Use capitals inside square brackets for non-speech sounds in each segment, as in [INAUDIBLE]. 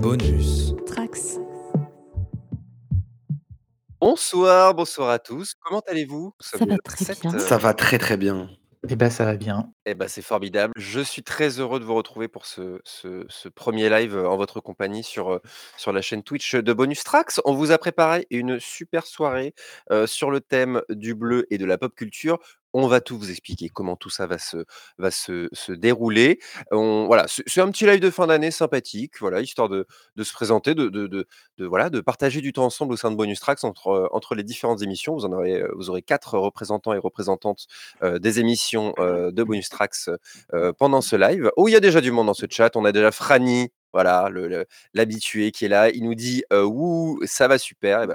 Bonus. Trax. Bonsoir, bonsoir à tous. Comment allez-vous? Nous Ça sommes va très 7, bien. Ça va très, très bien. Eh bah, ça va bien. Eh bah, c'est formidable. Je suis très heureux de vous retrouver pour ce ce ce 1er live, heu, en votre compagnie sur, heu, sur la chaîne Twitch de Bonus Trax. On vous a préparé une super soirée, heu, sur le thème du bleu et de la pop culture. On va tout vous expliquer, comment tout ça va se dérouler. Voilà, c'est un petit live de fin d'année sympathique, voilà, histoire de se présenter, de de partager du temps ensemble au sein de Bonus Trax entre, heu, entre les différentes émissions. Vous en aurez, aurez 4 représentants et représentantes, heu, des émissions, de Bonus heu, pendant ce live. Oh, il y a déjà du monde dans ce chat. On a déjà Franny, voilà, l'habitué qui est là. Il nous dit, heu: «Wouh, ça va super»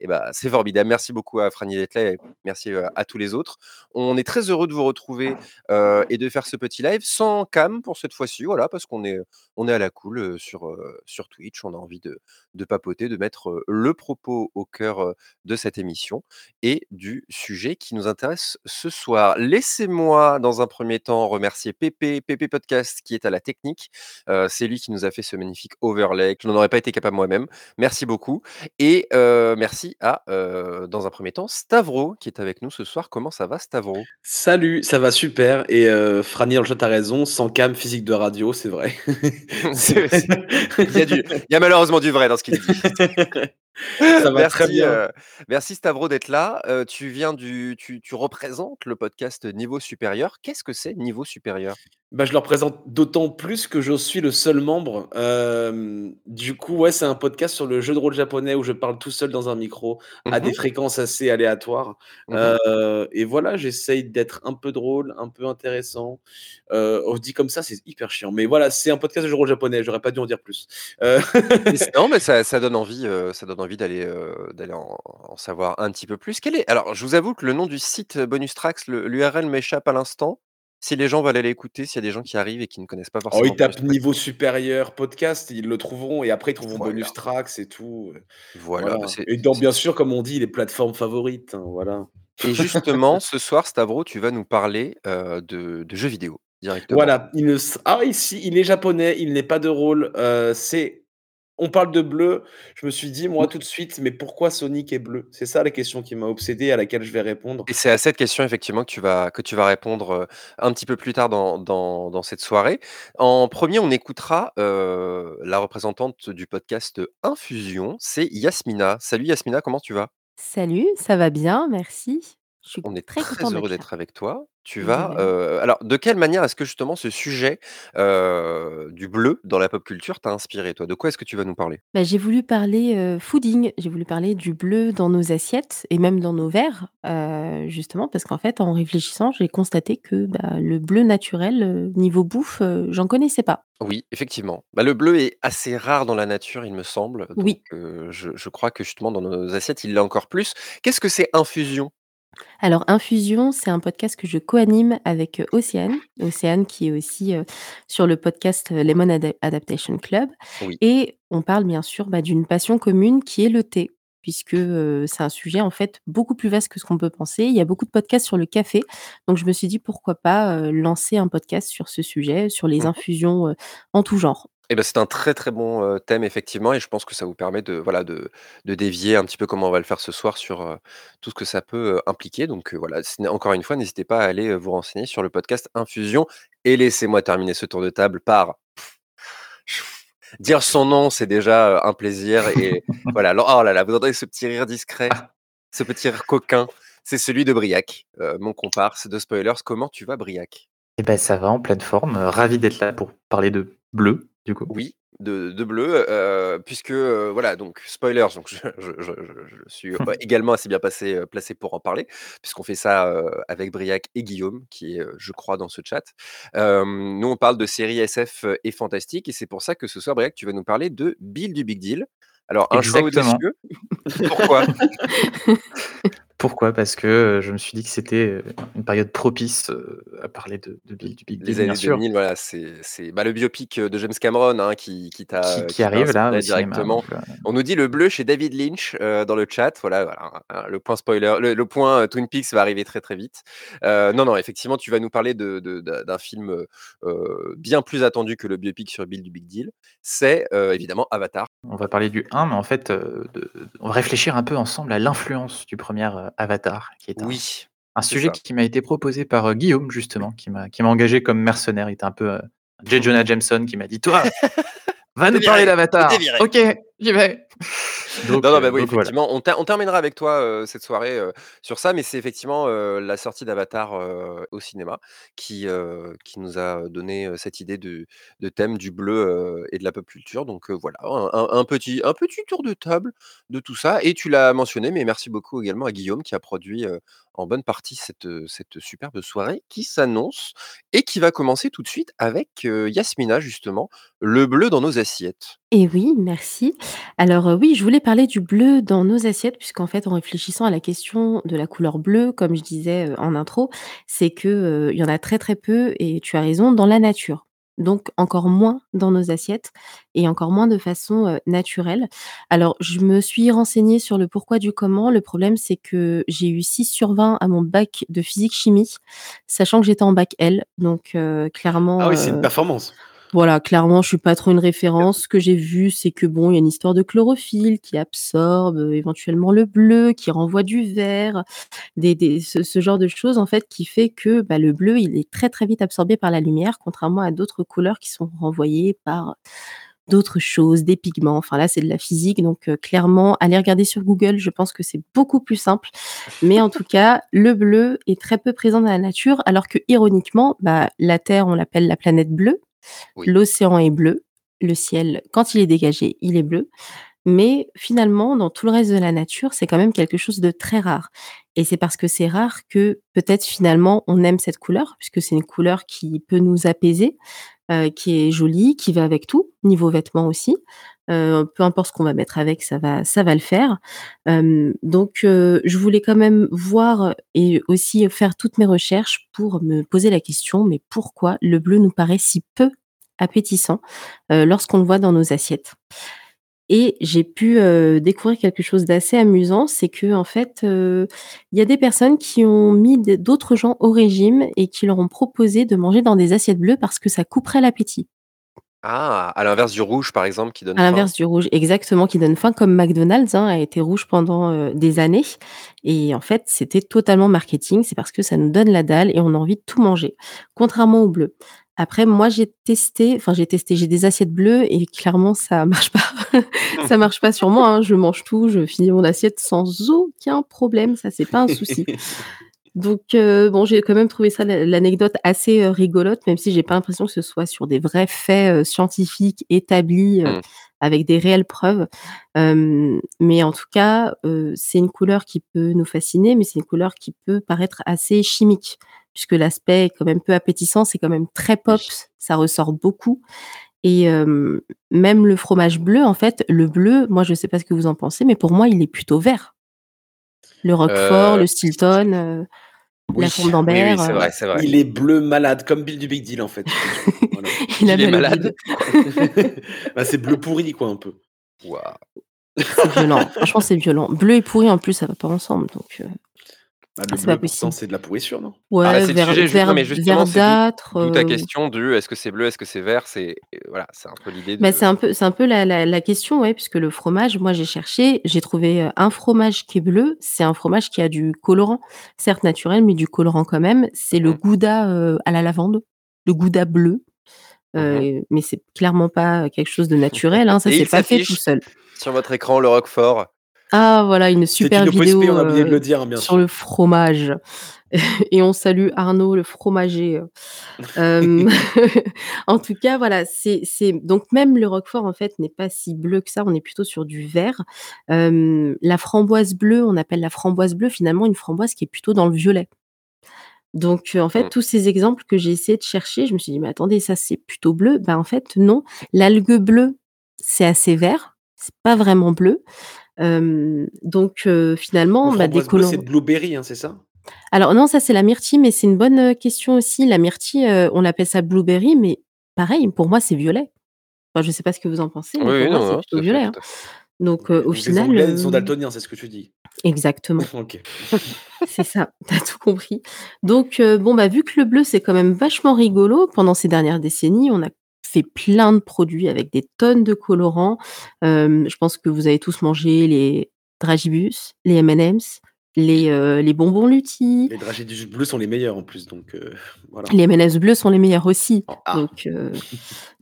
et bah c'est formidable. Merci beaucoup à Franny là et merci, à tous les autres. On est très heureux de vous retrouver, et de faire ce petit live sans cam pour cette fois-ci, voilà, parce qu'on est, on est à la cool, sur, sur Twitch. On a envie de de papoter, de mettre, le propos au cœur, de cette émission et du sujet qui nous intéresse ce soir. Laissez-moi dans un 1er temps remercier Pépé, Pépé Podcast qui est à la technique. C'est lui qui nous a fait ce magnifique overlay. Je n'en aurais pas été capable moi-même. Merci beaucoup et heu, merci à, heu, dans un 1er temps, Stavro qui est avec nous ce soir. Comment ça va Stavro? Salut, ça va super et heu, Franny dans le chat a raison, sans cam, physique de radio, c'est vrai. [LAUGHS] Il y a du il y a malheureusement du vrai dans ce qu'il dit. [LAUGHS] Ça va très Merci, bien. heu, merci Stavro d'être là. Heu, tu viens du tu tu représentes le podcast Niveau Supérieur. Qu'est-ce que c'est Niveau Supérieur? Bah, je le représente d'autant plus que je suis le seul membre. Du coup, ouais, c'est un podcast sur le jeu de rôle japonais où je parle tout seul dans un micro Mmh à des fréquences assez aléatoires. Mmh mh. Heu et voilà, j'essaye d'être un peu drôle, un peu intéressant. Oh, dit comme ça, c'est hyper chiant, mais voilà, c'est un podcast de jeu de rôle japonais, j'aurais pas dû en dire plus. Non, mais [LAUGHS] ça ça donne envie, ça donne envie d'aller, en en savoir un petit peu plus. Quel est alors, je vous avoue que le nom du site Bonus Trax, le l'URL m'échappe à l'instant. Si les gens veulent aller l'écouter, s'il y a des gens qui arrivent et qui ne connaissent pas Oh, forcément ils Bonus tapent niveau supérieur podcast, ils le trouveront et après ils trouveront Voilà. Bonus Trax et tout, Voilà, voilà c'est et dans c'est bien sûr, comme on dit, les plateformes favorites, hein, voilà. Et justement, ce soir, Stavro, tu vas nous parler, de de jeux vidéo directement. Voilà, il ne s ah ici, il est japonais, il n'est pas de rôle, c'est on parle de bleu, je me suis dit moi tout de suite: «Mais pourquoi Sonic est bleu?» c'est ça la question qui m'a obsédé, à laquelle je vais répondre. Et c'est à cette question effectivement que tu vas que tu vas répondre, heu, un petit peu plus tard dans dans dans cette soirée. En 1er, on écoutera, heu, la représentante du podcast Infusion, c'est Yasmina. Salut Yasmina, comment tu vas? Salut, ça va bien, merci. Je suis On est très contente heureux d'être là. d'être avec toi. Tu De vas, heu alors de quelle manière est-ce que justement ce sujet, heu, du bleu dans la pop culture t'a inspiré toi? De quoi est-ce que tu vas nous parler? Bah, j'ai voulu parler, fooding, j'ai voulu parler du bleu dans nos assiettes et même dans nos verres, justement parce qu'en fait, en réfléchissant, j'ai constaté que, bah, le bleu naturel, niveau bouffe, j'en connaissais pas. Oui, effectivement. Bah, le bleu est assez rare dans la nature, il me semble, donc Oui. je je crois que justement dans nos assiettes, il l'est encore plus. Qu'est-ce que c'est Infusion? Alors Infusion, c'est un podcast que je co-anime avec, heu, Océane. Océane qui est aussi, heu, sur le podcast, heu, Lemon Ada Adaptation Club Oui. et on parle bien sûr, bah, d'une passion commune qui est le thé. Puisque, heu, c'est un sujet en fait beaucoup plus vaste que ce qu'on peut penser. Il y a beaucoup de podcasts sur le café, donc je me suis dit: «Pourquoi pas, heu, lancer un podcast sur ce sujet, sur Mmh les mh. infusions, heu, en tout genre». Et bah, c'est un très, très bon, thème effectivement et je pense que ça vous permet de voilà, de de dévier un petit peu comme on va le faire ce soir sur, tout ce que ça peut, impliquer donc voilà, ce n'est encore une fois, n'hésitez pas à aller, vous renseigner sur le podcast Infusion et laissez-moi terminer ce tour de table par [LAUGHS] dire son nom, c'est déjà, un plaisir et [LAUGHS] voilà, alors oh là là, vous entendez ce petit rire discret, ce petit rire coquin, c'est celui de Briac, heu, mon comparse de Spoilers. Comment tu vas Briac? Eh bah, ça va en pleine forme, ravi d'être là pour parler de bleu, du coup? Oui, de de bleu, puisque, voilà donc spoilers, donc je je je je je suis, [LAUGHS] également assez bien passé, placé pour en parler, puisqu'on fait ça, avec Briac et Guillaume qui est, je crois dans ce chat. Nous on parle de séries SF et fantastique et c'est pour ça que ce soir Briac, tu vas nous parler de Bill du Big Deal. Alors un choix Exactement. audacieux. [LAUGHS] Pourquoi? Pourquoi? Parce que, heu, je me suis dit que c'était, heu, une période propice, heu, à parler de de Bill du Big Deal, Les années sûr. 2000, voilà, c'est bah, le biopic, de James Cameron, hein, qui qui arrive là, cinéma, directement. donc, On nous dit le bleu chez David Lynch, dans le chat. Voilà, voilà, hein, le point spoiler, le le point, Twin Peaks va arriver très, très vite. Non, non, effectivement, tu vas nous parler de de d'un film, bien plus attendu que le biopic sur Bill du Big Deal. C'est, évidemment Avatar. On va parler du 1, mais en fait, de on va réfléchir un peu ensemble à l'influence du 1er, heu, Avatar, qui est un Oui, un c'est sujet ça. qui m'a été proposé par, heu, Guillaume justement, qui m'a qui m'a engagé comme mercenaire. Il était un peu, J. Jonah Jameson qui m'a dit: «Toi, [LAUGHS] va nous parler viré, d'Avatar!» viré. «OK, j'y vais!» donc Non, non, bah, heu, oui, donc voilà. effectivement, on ter on terminera avec toi, heu, cette soirée, heu, sur ça, mais c'est effectivement, la sortie d'Avatar, au cinéma qui, nous a donné, cette idée de de thème du bleu, et de la pop culture, donc voilà, un petit un petit tour de table de tout ça et tu l'as mentionné, mais merci beaucoup également à Guillaume qui a produit, en bonne partie cette, superbe soirée qui s'annonce et qui va commencer tout de suite avec, Yasmina justement, le bleu dans nos assiettes. Et oui, merci. Alors, oui, je voulais parler du bleu dans nos assiettes puisqu'en fait, en réfléchissant à la question de la couleur bleue, comme je disais, en intro, c'est heu, il y en a très, très peu et tu as raison, dans la nature. Donc encore moins dans nos assiettes et encore moins de façon, naturelle. Alors je me suis renseignée sur le pourquoi du comment. Le problème, c'est que j'ai eu 6 sur 20 à mon bac de physique-chimie, sachant que j'étais en bac L, donc heu, Ah clairement, oui, c'est une performance. Voilà, clairement, je suis pas trop une référence. Ce que j'ai vu, c'est que bon, il y a une histoire de chlorophylle qui absorbe, heu, éventuellement le bleu, qui renvoie du vert, des des ce ce genre de choses en fait qui fait que, bah, le bleu, il est très, très vite absorbé par la lumière, contrairement à d'autres couleurs qui sont renvoyées par d'autres choses, des pigments. Enfin là, c'est de la physique, donc heu, clairement, allez regarder sur Google, je pense que c'est beaucoup plus simple. Mais en tout cas, le bleu est très peu présent dans la nature, alors que ironiquement, bah, la Terre, on l'appelle la planète bleue, L'océan est bleu, le ciel, quand il est dégagé, il est bleu. Mais finalement, dans tout le reste de la nature, c'est quand même quelque chose de très rare et c'est parce que c'est rare que, peut-être, finalement, on aime cette couleur puisque c'est une couleur qui peut nous apaiser, heu, qui est jolie, qui va avec tout, niveau vêtements aussi. Heu, peu importe ce qu'on va mettre avec, ça va ça va le faire. Hem, donc je voulais quand même voir et aussi faire toutes mes recherches pour me poser la question: «Mais pourquoi le bleu nous paraît si peu appétissant, lorsqu'on le voit dans nos assiettes?» Et j'ai pu, heu, découvrir quelque chose d'assez amusant, c'est qu'en fait, heu, il y a des personnes qui ont mis d'autres gens au régime et qui leur ont proposé de manger dans des assiettes bleues parce que ça couperait l'appétit. Ah! À l'inverse du rouge, par exemple, qui donne À faim? l'inverse du rouge, exactement, qui donne faim comme McDonald's, hein, a été rouge pendant, heu, des années et en fait, c'était totalement marketing. C'est parce que ça nous donne la dalle et on a envie de tout manger, contrairement au bleu. Après, moi, j'ai testé, enfin, j'ai testé, j'ai des assiettes bleues et clairement, ça [LAUGHS] marche pas. Ça marche pas sur moi, hein. Je mange tout, je finis mon assiette sans aucun problème, ça, c'est pas un souci. Donc heu, bon, j'ai quand même trouvé ça l'an l'anecdote assez, heu, rigolote, même si j'ai pas l'impression que ce soit sur des vrais faits, heu, scientifiques établis, Mmh. avec des réelles preuves. Mais en tout cas, c'est une couleur qui peut nous fasciner, mais c'est une couleur qui peut paraître assez chimique, puisque l'aspect est quand même peu appétissant, c'est quand même très pops, ça ressort beaucoup et même le fromage bleu, en fait, le bleu, moi, je sais pas ce que vous en pensez, mais pour moi, il est plutôt vert. Le roquefort, Heu le Stilton, heu, la oui, oui, d'Ambert, c'est heu vrai, c'est vrai. Il est bleu malade, comme Bill du Big Deal, en fait, voilà. [LAUGHS] Il a Il est malade? [LAUGHS] Bah, c'est bleu pourri, quoi, un peu. Waouh! C'est violent, franchement, c'est violent. Bleu et pourri, en plus, ça va pas ensemble, donc Bah, ah, le c'est pas bleu, pourtant, possible. c'est de la pourrissure, non? Ah, bah, Ouais, c'est le sujet non, mais justement, verdâtre, d'où ta heu question de: «Est-ce que c'est bleu? Est-ce que c'est vert?» c'est, heu, voilà, c'est un peu l'idée Bah, c'est de un peu c'est un peu la la la question, ouais, puisque le fromage, moi, j'ai cherché, j'ai trouvé, heu, un fromage qui est bleu, c'est un fromage qui a du colorant, certes naturel, mais du colorant quand même, c'est Mmh le mh. gouda, à la lavande, le gouda bleu, Mmh mais c'est clairement pas quelque chose de naturel, hein, ça s'est pas fait tout seul. sur votre écran, le roquefort? Ah, voilà, une super une vidéo, on a oublié de heu, le dire, hein, bien sur le fromage [LAUGHS] et on salue Arnaud le fromager, heu. Hem, [LAUGHS] [LAUGHS] en tout cas, voilà, c'est c'est donc même le roquefort, en fait, n'est pas si bleu que ça, on est plutôt sur du vert. Hem, la framboise bleue, on appelle la framboise bleue, finalement, une framboise qui est plutôt dans le violet. Donc en fait, Mmh. tous ces exemples que j'ai essayé de chercher, je me suis dit: «Mais attendez, ça, c'est plutôt bleu». Bah, en fait, non. L'algue bleue, c'est assez vert, c'est pas vraiment bleu. Hem, donc heu, finalement, bah, des bleue, c'est colorants blueberry, hein, c'est ça? alors non, ça c'est la myrtille, mais c'est une bonne, heu, question aussi. La myrtille, on appelle ça blueberry, mais pareil, pour moi, c'est violet. Enfin, je sais pas ce que vous en pensez, Oui, pour moi, non, c'est plutôt fait, violet, hein. Donc au Donc les final, Anglais, ils sont daltoniens, c'est ce que tu dis? exactement. [LAUGHS] OK. [LAUGHS] C'est ça, tu as tout compris. Donc bon, bah, vu que le bleu, c'est quand même vachement rigolo, pendant ces dernières décennies, on a fait plein de produits avec des tonnes de colorants. Je pense que vous avez tous mangé les Dragibus, les M&M's, les, heu, les bonbons Lutti. Les Dragibus bleus sont les meilleurs en plus, donc voilà. Les M&M's bleus sont les meilleurs aussi. Ah! Donc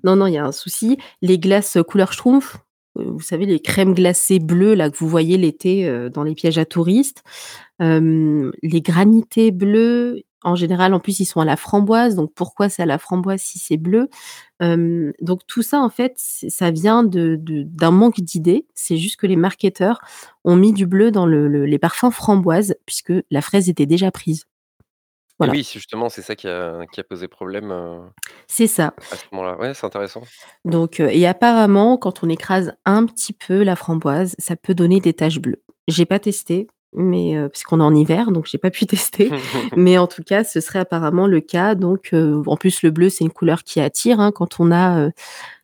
non, non, il y a un souci. Les glaces, heu, couleur Schtroumpf, heu, vous savez, les crèmes glacées bleues là, que vous voyez l'été, dans les pièges à touristes. Les granités bleus, en général, en plus, ils sont à la framboise, donc pourquoi c'est à la framboise si c'est bleu? Donc tout ça, en fait, ça vient de de d'un manque d'idées. C'est juste que les marketeurs ont mis du bleu dans le le les parfums framboise, puisque la fraise était déjà prise. Voilà. oui, justement, c'est ça qui a qui a posé problème, heu, C'est ça. à ce moment-là. Ouais, c'est intéressant. Donc heu et apparemment, quand on écrase un petit peu la framboise, ça peut donner des taches bleues. J'ai pas testé, mais heu, puisqu'on est en hiver, donc j'ai pas pu [LAUGHS] tester, [LAUGHS] mais en tout cas, ce serait apparemment le cas. Donc heu, en plus, le bleu, c'est une couleur qui attire, hein. Quand on a, heu,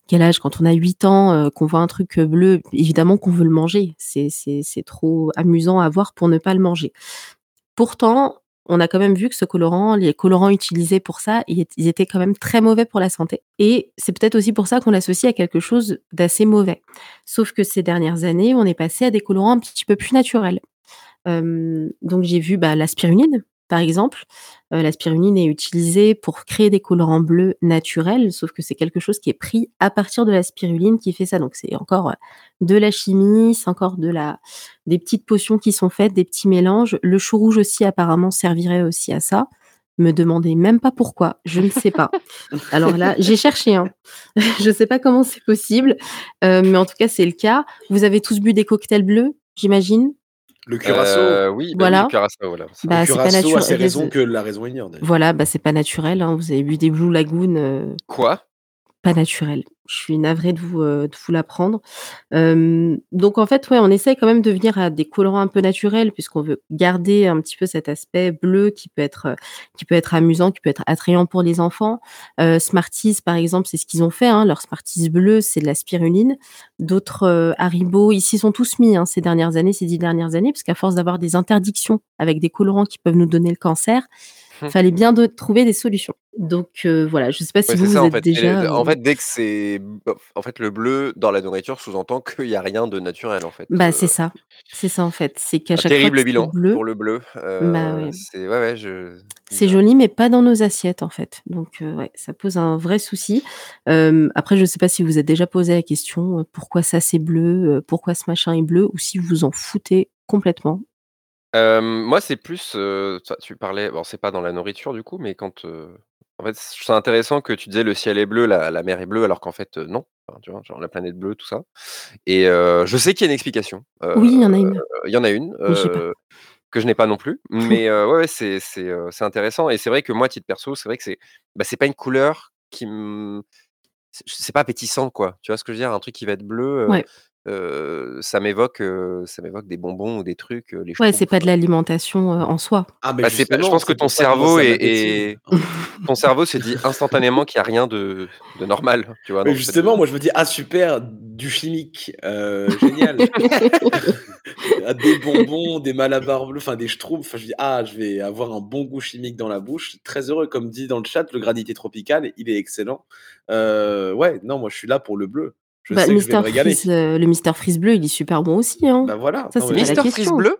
quel âge? Quand on a 8 ans, qu'on voit un truc, bleu, évidemment qu'on veut le manger. C'est c'est c'est trop amusant à voir pour ne pas le manger. Pourtant, on a quand même vu que ce colorant, les colorants utilisés pour ça, ils étaient quand même très mauvais pour la santé et c'est peut-être aussi pour ça qu'on l'associe à quelque chose d'assez mauvais. Sauf que ces dernières années, on est passé à des colorants un petit peu plus naturels. Donc j'ai vu, bah, la spiruline, par exemple. La spiruline est utilisée pour créer des colorants bleus naturels, sauf que c'est quelque chose qui est pris à partir de la spiruline qui fait ça. Donc c'est encore, de la chimie, c'est encore de la des petites potions qui sont faites, des petits mélanges. Le chou rouge aussi apparemment servirait aussi à ça. Me demandez même pas pourquoi, je ne sais pas. Alors là, j'ai cherché, hein. [LAUGHS] Je sais pas comment c'est possible, mais en tout cas, c'est le cas. Vous avez tous bu des cocktails bleus, j'imagine? Le curaçao Heu, oui, bah, oui, Voilà. curaçao, voilà, c'est Bah, le c'est pas curaçao a ses raisons que la raison ignore voilà, bah, c'est pas naturel, hein. Vous avez bu des Blue Lagoon, heu, Quoi? Pas naturel. Je suis navrée de vous, vous l'apprendre. Donc en fait, ouais, on essaye quand même de venir à des colorants un peu naturels puisqu'on veut garder un petit peu cet aspect bleu qui peut être, heu, qui peut être amusant, qui peut être attrayant pour les enfants. Heu, Smarties, par exemple, c'est ce qu'ils ont fait, hein. Leur Smarties bleu, c'est de la spiruline. D'autres, Haribo, s'y sont tous mis, hein, ces dernières années, ces 10 dernières années, parce qu'à force d'avoir des interdictions avec des colorants qui peuvent nous donner le cancer, fallait bien de trouver des solutions. Donc heu, voilà, je sais pas si Ouais, vous, vous en êtes fait. Déjà, les en heu fait, dès que c'est en fait, le bleu dans la nourriture sous-entend [LAUGHS] qu'il y a rien de naturel, en fait, bah, c'est heu ça. C'est ça, en fait. C'est qu'à chaque fois que terrible c'est bilan bleu pour le bleu, bah, ouais. c'est ouais, ouais, je C'est joli, mais pas dans nos assiettes, en fait. Donc ouais, ça pose un vrai souci. Après, je sais pas si vous êtes déjà posé la question, pourquoi ça c'est bleu, pourquoi ce machin est bleu ou si vous en foutez complètement? Moi, c'est plus, heu, tu tu parlais bon, c'est pas dans la nourriture, du coup, mais quand, heu, en fait, je trouve ça intéressant que tu disais: «Le ciel est bleu, la la mer est bleue», alors qu'en fait, heu, non. Enfin, tu vois? Genre la planète bleue, tout ça et heu, je sais qu'il y a une explication. Oui, il y en a une, il y en a une, mais j'ai pas. heu, que je n'ai pas non plus, [LAUGHS] mais heu, ouais, ouais, c'est c'est, heu, c'est intéressant et c'est vrai que moi, à titre perso, c'est vrai que c'est bah, c'est pas une couleur qui me c'est c'est pas appétissant, quoi. Tu vois ce que je veux dire? Un truc qui va être bleu, heu Ouais. Heu, ça m'évoque, heu, ça m'évoque des bonbons ou des trucs, heu, les Ouais, c'est Schtroumpfs, pas de l'alimentation, heu, en soi. Ah mais Bah, c'est pas je justement, pense que c'est ton pour ça que moi cerveau ça est [LAUGHS] ton cerveau se dit instantanément qu'il y a rien de de normal, tu vois? Mais Dans le fait de justement, moi je me dis: «Ah super, du chimique, heu, génial». [LAUGHS] Ah des bonbons, des Malabar bleus, enfin des Schtroumpfs, enfin je dis: «Ah je vais avoir un bon goût chimique dans la bouche». Très heureux, comme dit dans le chat, le granité tropical, il est excellent. Heu, ouais, non, moi je suis là pour le bleu. Je Bah, le sais que je vais Mister me régaler. Freeze, heu, le Mister Freeze bleu, il est super bon aussi, hein. Bah voilà, Ça, non c'est mais Mister Freeze bleu?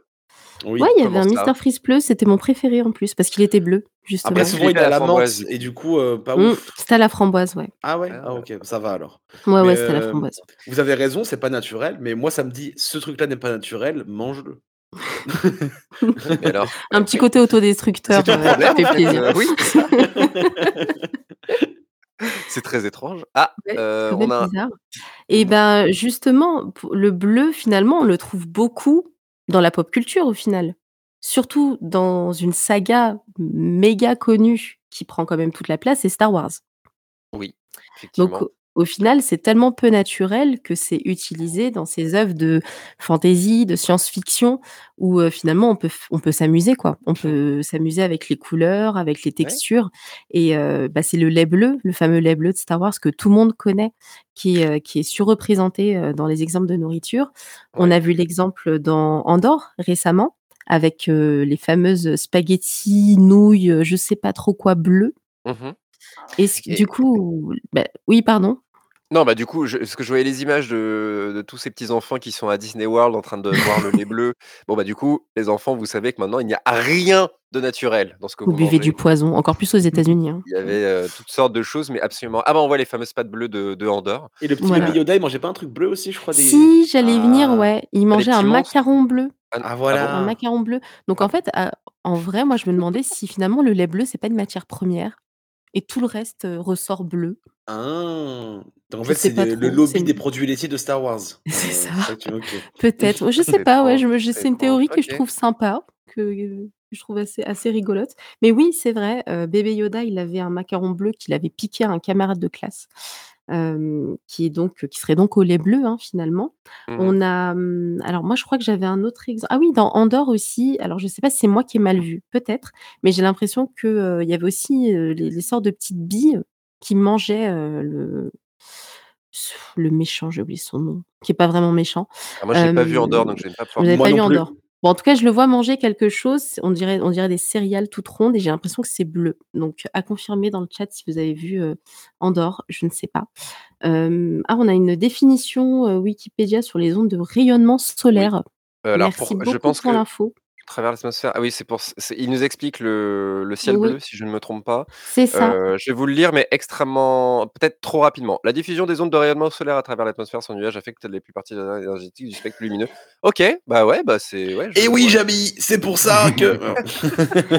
Ouais, oui. il y avait un ça? Mister Freeze bleu, c'était mon préféré en plus, parce qu'il était bleu, Après Est-ce justement. qu'il souvent il est à la menthe et du coup, heu, pas Mmh, ouf. c'était à la framboise, ouais. Ah ouais? Ah Ah, OK, ça va alors. Ouais, Mais ouais, c'était à la hem, framboise. vous avez raison, c'est pas naturel, mais moi ça me dit: «Ce truc-là n'est pas naturel, mange-le». [LAUGHS] alors? Un petit côté autodestructeur, problème, en fait plaisir. oui, [LAUGHS] [LAUGHS] c'est très étrange. Ah, on a bizarre et ben, justement, le bleu, finalement, on le trouve beaucoup dans la pop culture, au final. Surtout dans une saga méga connue qui prend quand même toute la place, c'est Star Wars. Oui, Donc. Au final, c'est tellement peu naturel que c'est utilisé dans ces œuvres de fantasy, de science-fiction où, heu, finalement on peut on peut s'amuser quoi. On peut s'amuser avec les couleurs, avec les Ouais. textures et heu, bah, c'est le lait bleu, le fameux lait bleu de Star Wars que tout le monde connaît, qui est, heu, qui est surreprésenté, dans les exemples de nourriture. On a vu l'exemple dans Andor récemment avec, les fameuses spaghettis, nouilles, je sais pas trop quoi bleues. Mmh mh Est-ce que et du coup bah oui, pardon? Non, bah, du coup, je parce que je voyais les images de de tous ces petits enfants qui sont à Disney World en train de boire le lait bleu. Bon, bah, du coup, les enfants, vous savez que maintenant il n'y a rien de naturel dans ce que Vous vous buvez du poison, encore plus aux États-Unis, hein. Il y avait, heu, toutes sortes de choses, mais absolument ah bah, on voit les fameuses pâtes bleues de de Andor. Et le petit bébé Voilà. Yoda, il mangeait pas un truc bleu aussi, je crois des Si, j'allais y venir, ah! ouais. Il Ah, les mangeait un petits monstres? macaron bleu. Ah n Ah ah bon? Un voilà! macaron bleu. Donc en fait, à en vrai, moi, je me demandais si finalement le lait bleu, c'est pas une matière première et tout le reste, ressort bleu. Ah! Donc en fait, c'est le lobby des produits laitiers de Star Wars. [LAUGHS] C'est ça, [LAUGHS] peut-être. Je sais [LAUGHS] pas, ouais, c'est une théorie que je trouve sympa, que je trouve assez assez rigolote. Mais oui, c'est vrai, bébé Yoda, il avait un macaron bleu qu'il avait piqué à un camarade de classe, qui est donc qui serait donc au lait bleu, hein, finalement. Mmh mh. On a, mmh, alors moi, je crois que j'avais un autre exemple ah oui, dans Andor aussi, alors je sais pas si c'est moi qui ai mal vu, peut-être, mais j'ai l'impression que, heu, il y avait aussi, les les sortes de petites billes qui mangeaient, le le méchant, j'ai oublié son nom, qui est pas vraiment méchant. Ah moi, j'ai pas vu Hem, Andor, donc je vais pas pouvoir vous Moi pas vu non plus. Andor? Bon, en tout cas, je le vois manger quelque chose, on dirait on dirait des céréales toutes rondes et j'ai l'impression que c'est bleu. Donc à confirmer dans le chat si vous avez vu, heu, Andor, je ne sais pas. Ah, on a une définition, heu, Wikipédia sur les ondes de rayonnement solaire. Heu, alors Merci pour je beaucoup pense pour que l'info. Travers l'atmosphère ah oui, c'est pour c'est il nous explique le le ciel bleu, si je ne me trompe pas. C'est ça. Heu, je vais vous le lire, mais extrêmement peut-être trop rapidement. La diffusion des ondes de rayonnement solaire à travers l'atmosphère sans nuages affecte les plus parties énergétiques du spectre lumineux. OK, bah, ouais, bah, c'est ouais, je Et oui, ouais. Jamy, c'est pour ça que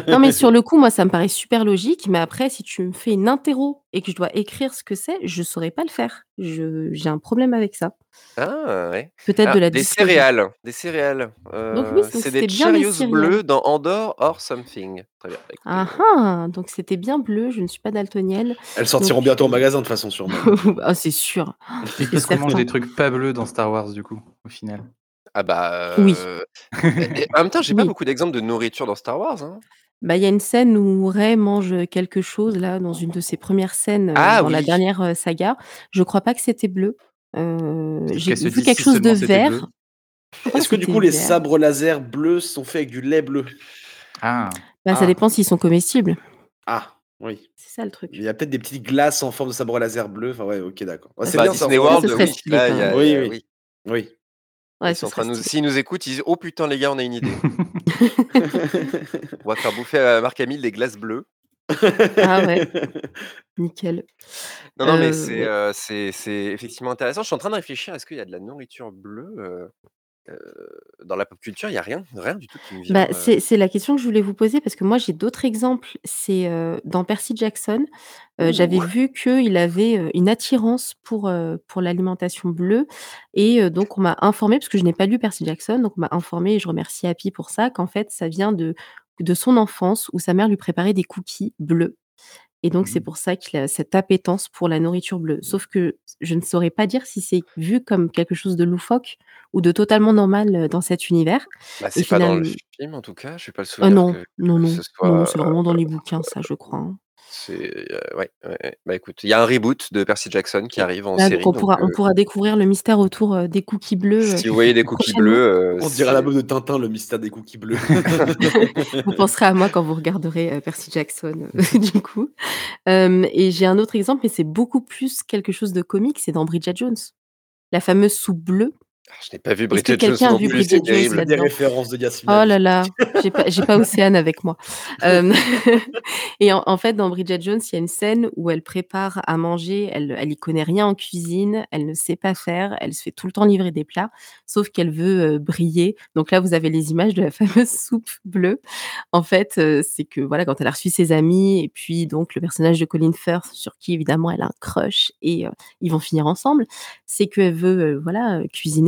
[LAUGHS] Non, mais sur le coup, moi, ça me paraît super logique, mais après, si tu me fais une interro et que je dois écrire ce que c'est, je saurais pas le faire. Je j'ai un problème avec ça. Ah ouais. Peut-être Ah, de la des céréales, des céréales, Donc oui, heu, donc c'est des c'était bien des Cheerios bleus dans Andor or something. Très bien, Ah ah! Donc c'était bien bleu, je ne suis pas daltonienne. Elles Donc sortiront bientôt en heu, magasin de toute façon, sûrement, [LAUGHS] ah, c'est sûr, Et c'est est-ce qu'on mange des trucs pas bleus dans Star Wars, du coup, au final? Ah bah, Oui. et en même temps, j'ai pas Oui. beaucoup d'exemples de nourriture dans Star Wars, hein. Bah, il y a une scène où Rey mange, quelque chose là, dans une de ses premières scènes, heu, Ah dans la oui! dernière, heu, saga. Je crois pas que c'était bleu. Heu, Peut-être j'ai qu'elle se vu dit: quelque «Si chose de seulement c'était bleu». vert. Je crois que Est-ce que du c'était coup, les vert? sabres laser bleus sont faits avec du lait bleu? Ah! Bah, ça Ah! dépend s'ils sont comestibles. Ah! Oui. C'est ça le Il truc. y a peut-être des petites glaces en forme de sabre laser bleu, enfin ouais, OK, d'accord. Ouais, c'est ce Bah, bien ça, Disney on ce World, serait oui, stylé là, quand il y même. a il y Oui, a oui. oui. Oui. Ouais, Ils ce sont en serait train de nous s'ils nous écoutent, ils disent: «Oh putain les gars, on a une idée». [LAUGHS] On va faire bouffer à Marc-Camille des glaces bleues. [LAUGHS] Ah ouais, nickel. Non, non, mais c'est, ouais. heu, c'est c'est effectivement intéressant. Je suis en train de réfléchir, est-ce qu'il y a de la nourriture bleue, heu, dans la pop culture? Il y a rien, rien du tout qui me Bah, vient, heu c'est c'est la question que je voulais vous poser parce que moi j'ai d'autres exemples. C'est, dans Percy Jackson, heu, j'avais vu qu'il avait, une attirance pour, pour l'alimentation bleue et donc on m'a informée, parce que je n'ai pas lu Percy Jackson, donc on m'a informée et je remercie Happy pour ça, qu'en fait ça vient de de son enfance où sa mère lui préparait des cookies bleus et donc c'est Mmh. pour ça qu'il a cette appétence pour la nourriture bleue. Sauf que je ne saurais pas dire si c'est vu comme quelque chose de loufoque ou de totalement normal, dans cet univers Bah, c'est pas dans le film en tout cas, j'ai pas le Oh souvenir non, que non, que non, non, c'est vraiment dans les bouquins ça, je crois, hein. C'est, heu, ouais. Bah, écoute, il y a un reboot de Percy Jackson qui arrive en là donc série, on donc pourra on heu pourra découvrir le mystère autour, heu, des cookies bleus, si vous voyez des cookies bleus, On dirait la meuf de Tintin, le mystère des cookies bleus. [LAUGHS] Vous penserez à moi quand vous regarderez, Percy Jackson, [LAUGHS] du coup. Et j'ai un autre exemple, mais c'est beaucoup plus quelque chose de comique, c'est dans Bridget Jones. La fameuse soupe bleue. Ah, je n'ai pas vu Est-ce que Bridget Jones quelqu'un a vu plus, c'est Bridget Jones Des terrible. des là-dedans? références de Yasmina Oh là là, j'ai pas pas [LAUGHS] Océane avec moi. Hem [LAUGHS] et en en fait, dans Bridget Jones, il y a une scène où elle prépare à manger, elle elle y connaît rien en cuisine, elle ne sait pas faire, elle se fait tout le temps livrer des plats, sauf qu'elle veut, heu, briller. Donc là, vous avez les images de la [LAUGHS] fameuse soupe bleue. En fait, heu, c'est que, voilà, quand elle a reçu ses amis et puis donc le personnage de Colin Firth sur qui évidemment elle a un crush et ils vont finir ensemble. C'est qu'elle veut, voilà, heu,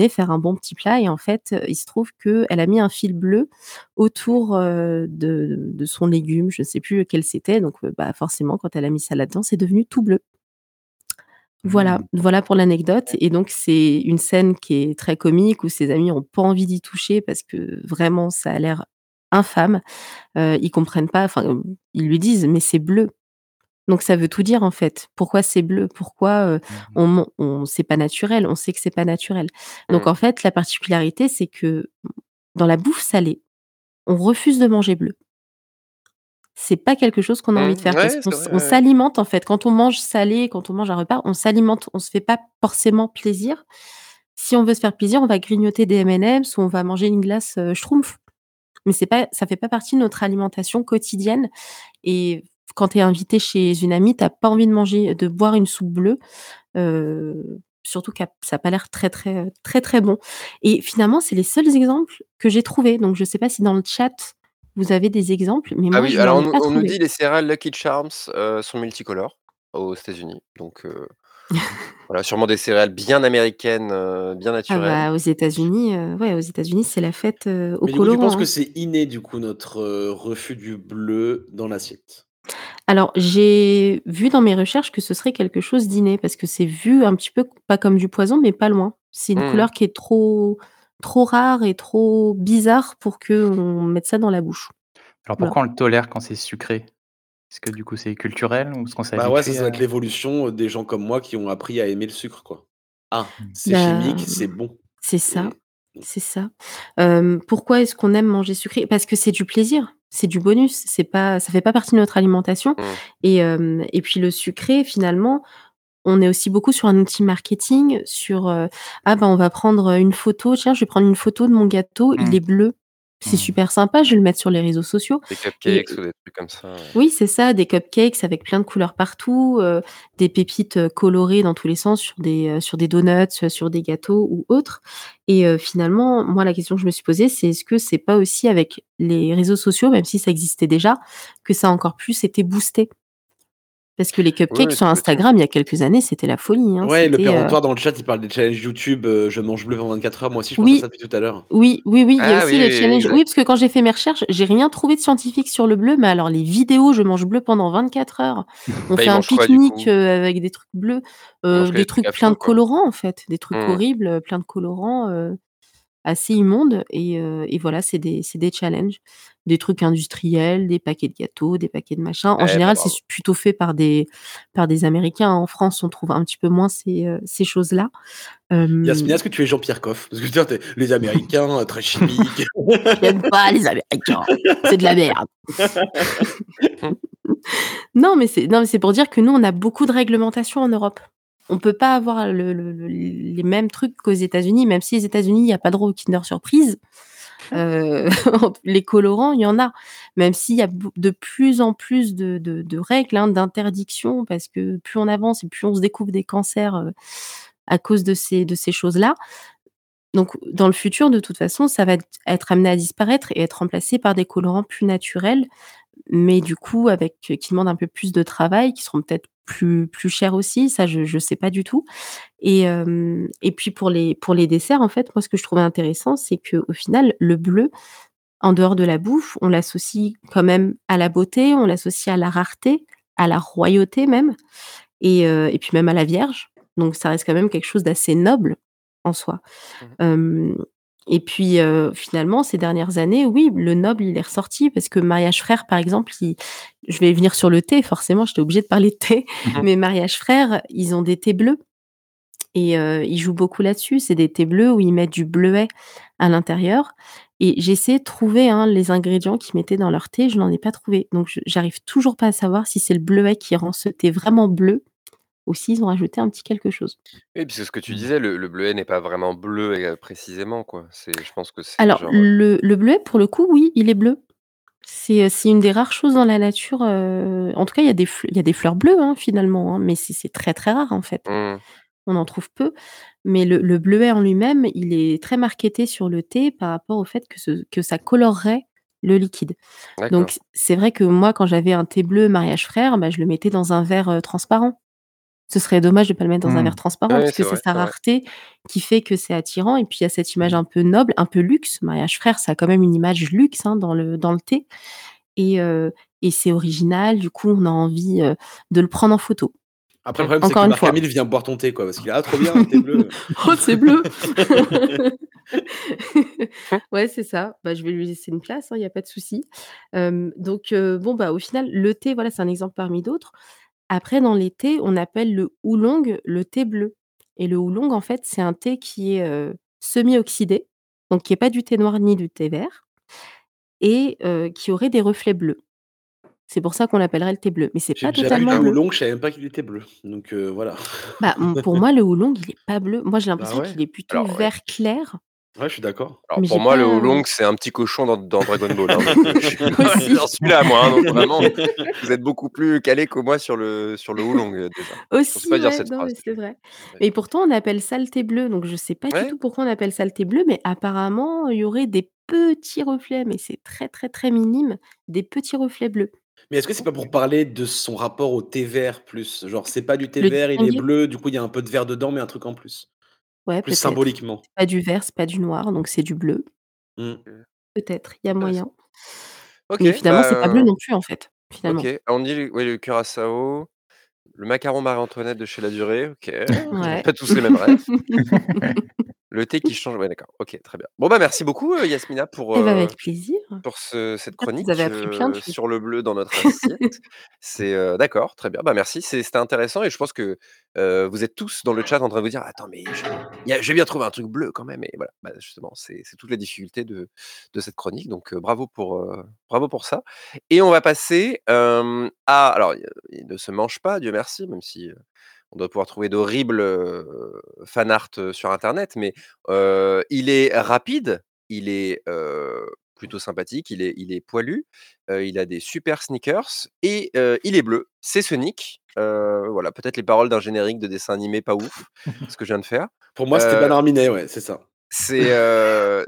faire un bon petit plat et en fait, heu, il se trouve qu'elle a mis un fil bleu autour, heu, de de son légume, je sais plus lequel c'était donc heu, bah, forcément quand elle a mis ça là-dedans, c'est devenu tout bleu. Voilà, Mmh. voilà pour l'anecdote et donc c'est une scène qui est très comique où ses amis ont pas envie d'y toucher parce que vraiment ça a l'air infâme. Ils comprennent pas, enfin, ils lui disent: «Mais c'est bleu». Donc ça veut tout dire en fait. Pourquoi c'est bleu? Pourquoi, heu, Mmh mh. on c'est pas naturel, on sait que c'est pas naturel. Donc Mmh. en fait, la particularité, c'est que dans la bouffe salée, on refuse de manger bleu. C'est pas quelque chose qu'on a envie de Mmh. faire Ouais, on s'alimente en fait? Quand on mange salé, quand on mange un repas, on s'alimente, on se fait pas forcément plaisir. Si on veut se faire plaisir, on va grignoter des M&M's ou on va manger une glace, heu, Schtroumpf. Mais c'est pas ça fait pas partie de notre alimentation quotidienne et quand tu es invité chez une amie, tu as pas envie de manger de boire une soupe bleue, heu, surtout que ça a pas l'air très, très, très, très bon et finalement, c'est les seuls exemples que j'ai trouvés. Donc je sais pas si dans le chat, vous avez des exemples, mais Ah oui, je alors on nous pas on nous trouvé. dit les céréales Lucky Charms, heu, sont multicolores aux États-Unis. Donc heu, [LAUGHS] voilà, sûrement des céréales bien américaines, bien Ah naturelles. bah, aux États-Unis, ouais, aux États-Unis, c'est la fête, heu, aux Mais du coup, tu penses colorants, que hein. c'est inné, du coup, notre, refus du bleu dans l'assiette? Alors, j'ai vu dans mes recherches que ce serait quelque chose d'inné parce que c'est vu un petit peu pas comme du poison, mais pas loin. C'est une Mmh mh. couleur qui est trop trop rare et trop bizarre pour qu'on mette ça dans la bouche. Alors Voilà. pourquoi on le tolère quand c'est sucré? Est-ce que du coup c'est culturel ou est-ce qu'on s'est Bah ouais, ça, habitué ça doit être à l'évolution, heu, des gens comme moi qui ont appris à aimer le sucre, quoi. Ah, Mmh. c'est Bah, chimique, c'est bon c'est ça, et mmh. c'est ça. Pourquoi est-ce qu'on aime manger sucré? Parce que c'est du plaisir, c'est du bonus, c'est pas ça fait pas partie de notre alimentation Mmh. et hem et puis le sucré finalement, on est aussi beaucoup sur un outil marketing, sur, heu: «Ah bah, on va prendre, une photo, tiens, je vais prendre une photo de mon gâteau, il Mmh. est bleu. C'est Mmh. super sympa, je vais le mettre sur les réseaux sociaux» Des et cupcakes ou des trucs comme ça, ouais. oui, c'est ça, des cupcakes avec plein de couleurs partout, heu, des pépites, colorées dans tous les sens sur des, heu, sur des donuts, sur des gâteaux ou autres et heu, finalement, moi, la question que je me suis posée, c'est est-ce que c'est pas aussi avec les réseaux sociaux, même si ça existait déjà, que ça a encore plus été boosté? Parce que les cupcakes sur. Instagram, il y a quelques années, c'était la folie, hein. Ouais, le heu péremptoire dans le chat, il parle des challenges YouTube, heu, je mange bleu pendant 24 heures. Moi aussi, je pense à ça Oui, depuis tout à l'heure. oui, oui, oui, il y a Ah aussi oui, les challenges oui, parce que quand j'ai fait mes recherches, j'ai rien trouvé de scientifique sur le bleu, mais alors les vidéos, je mange bleu pendant 24 heures. [LAUGHS] On Bah, fait un quoi pique-nique, heu, avec des trucs bleus, des trucs pleins de colorants, en fait, des trucs Mmh. horribles, plein de colorants, assez immondes et heu et voilà, c'est des des challenges. Des trucs industriels, des paquets de gâteaux, des paquets de machins. En Eh bah, général, c'est plutôt fait par des par des Américains. En France, on trouve un petit peu moins ces, heu, ces choses-là. Yasmina, Hem est-ce que tu es Jean-Pierre Coff? Parce que tu es les Américains, heu, très chimiques. [LAUGHS] J'aime pas les Américains, c'est de la merde. [LAUGHS] Non, mais c'est non, mais c'est pour dire que nous, on a beaucoup de réglementations en Europe. On peut pas avoir le le le les mêmes trucs qu'aux États-Unis, même si aux États-Unis, il y a pas droit au Kinder Surprise. Heu, [LAUGHS] les colorants, il y en a. Même s'il y a de plus en plus de de de règles, hein, d'interdiction parce que plus on avance et plus on se découvre des cancers, heu, à cause de ces de ces choses-là. Donc dans le futur, de toute façon, ça va être amené à disparaître et être remplacé par des colorants plus naturels, mais du coup avec qui demandent un peu plus de travail, qui seront peut-être plus plus chers aussi, ça je je sais pas du tout et hem et puis pour les pour les desserts, en fait, moi, ce que je trouvais intéressant, c'est qu'au final, le bleu, en dehors de la bouffe, on l'associe quand même à la beauté, on l'associe à la rareté, à la royauté même et heu et puis même à la Vierge. Donc ça reste quand même quelque chose d'assez noble en soi. Mmh et puis, heu, finalement, ces dernières années, oui, le noble, il est ressorti parce que Mariage Frères, par exemple, je vais venir sur le thé, forcément, j'étais obligée de parler de thé, Mmh mh. mais Mariage Frères, ils ont des thés bleus et heu, ils jouent beaucoup là-dessus. C'est des thés bleus où ils mettent du bleuet à l'intérieur et j'ai essayé de trouver, hein, les ingrédients qu'ils mettaient dans leur thé, je n'en ai pas trouvé. Donc j'arrive toujours pas à savoir si c'est le bleuet qui rend ce thé vraiment bleu ou s'ils ont rajouté un petit quelque chose. Oui, puis c'est ce que tu Mmh. disais, le le bleuet n'est pas vraiment bleu précisément, quoi. C'est je pense que c'est Alors genre, le le bleuet, pour le coup, oui, il est bleu. C'est, c'est une des rares choses dans la nature, en tout cas, il y a des fl il y a des fleurs bleues, hein, finalement, hein, mais c'est c'est très, très rare, en fait. Mmh. On en trouve peu, mais le le bleuet en lui-même, il est très marketé sur le thé par rapport au fait que ce que ça colorerait le liquide. Donc D'accord. c'est vrai que moi, quand j'avais un thé bleu Mariage Frères, bah, je le mettais dans un verre, transparent. Ce serait dommage de pas le mettre dans un verre Mmh. transparent Ouais, puisque c'est sa vrai. rareté qui fait que c'est attirant et puis il y a cette image un peu noble, un peu luxe. Mariage Frères, ça a quand même une image luxe, hein, dans le dans le thé et heu et c'est original, du coup, on a envie, heu, de le prendre en photo. Après, le problème, c'est que une Marc fois. Hamill vient boire ton thé, quoi, parce qu'il est: «Ah trop bien, thé bleu». [LAUGHS] Oh, c'est bleu! [LAUGHS] Ouais, c'est ça. Bah, je vais lui laisser une place, hein, il y a pas de souci. Donc heu, bon, bah, au final, le thé, voilà, c'est un exemple parmi d'autres. Après, dans les thés, on appelle le oolong le thé bleu et le oolong, en fait, c'est un thé qui est, heu, semi-oxydé, donc qui est pas du thé noir ni du thé vert et heu, qui aurait des reflets bleus. C'est pour ça qu'on l'appellerait le thé bleu, mais c'est J'ai pas déjà totalement du bleu. oolong, je savais même pas qu'il était bleu, donc heu, voilà. Bah, mmh, pour moi, le oolong, il est pas bleu. Moi, j'ai Bah l'impression ouais. qu'il est plutôt Alors, ouais. vert clair. Ouais, je suis d'accord. Alors Mais pour j'ai moi, le pas oolong, c'est un petit cochon dans dans Dragon Ball, hein, donc heu, je suis [LAUGHS] Aussi. j'en suis là, moi, hein, donc [LAUGHS] vraiment, vous êtes beaucoup plus calé que moi sur le sur le oolong, heu, déjà. Je pensais Aussi, pas dire ouais, cette non, phrase mais c'est vrai. Ouais. Mais pourtant, on appelle ça le thé bleu, donc je sais pas du tout pourquoi on appelle ça le thé bleu, mais apparemment, il y aurait des petits reflets, mais c'est très, très, très minime, des petits reflets bleus. Mais est-ce que c'est pas pour parler de son rapport au thé vert plus? Genre, c'est pas du thé Le vert, il est bleu, du coup, il y a un peu de vert dedans, mais un truc en plus. Ouais, Plus peut-être. symboliquement. C'est pas du vert, c'est pas du noir, donc c'est du bleu. Mmh. OK. Peut-être, il y a moyen. Mais OK, finalement, c'est pas bleu bah non plus, en fait, OK. finalement. On dit le ouais, le curaçao, le macaron Marie-Antoinette de chez OK. Ils [LAUGHS] ont Ouais. pas tous les mêmes refs. [LAUGHS] [LAUGHS] Le thé qui change, ouais, d'accord. OK, très bien. Bon, bah, merci beaucoup, heu, Yasmina pour, Eh bah, heu, avec plaisir. pour ce cette chronique, appris plein sur le bleu dans notre assiette. C'est, heu d'accord, très bien. Bah, merci, c'était intéressant et je pense que, heu, vous êtes tous dans le chat en train de vous dire: «Attends, mais j'ai bien trouvé un truc bleu quand même» et voilà. Bah, justement, c'est toute la difficulté de de cette chronique, donc bravo pour, bravo pour ça et on va passer, à alors, il ne se mange pas, Dieu merci, même si, on doit pouvoir trouver d'horribles, fan art, sur internet, mais il est rapide, il est, plutôt sympathique, il est il est poilu, il a des super sneakers et il est bleu. C'est Sonic, voilà, peut-être les paroles d'un générique de dessin animé pas ouf, ce que je viens de faire. [LAUGHS] Pour moi, c'était Heu Bernard Minet, ouais, c'est ça.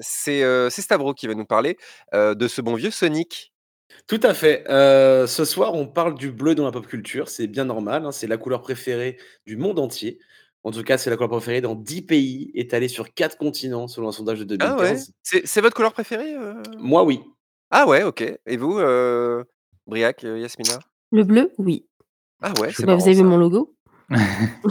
c'est, Stavro qui va nous parler, de ce bon vieux Sonic. Tout à fait. Heu, ce soir, on parle du bleu dans la pop culture, c'est bien normal, hein, c'est la couleur préférée du monde entier. En tout cas, c'est la couleur préférée dans 10 pays, étalés sur 4 continents, selon un sondage de Ah ouais? 2015. C'est c'est votre couleur préférée, heu? Moi, oui. Ah ouais, OK et vous, heu, Briac, heu, Yasmina? Le bleu, oui. Ah ouais, c'est Bah, vous marrant avez vu ça. mon logo?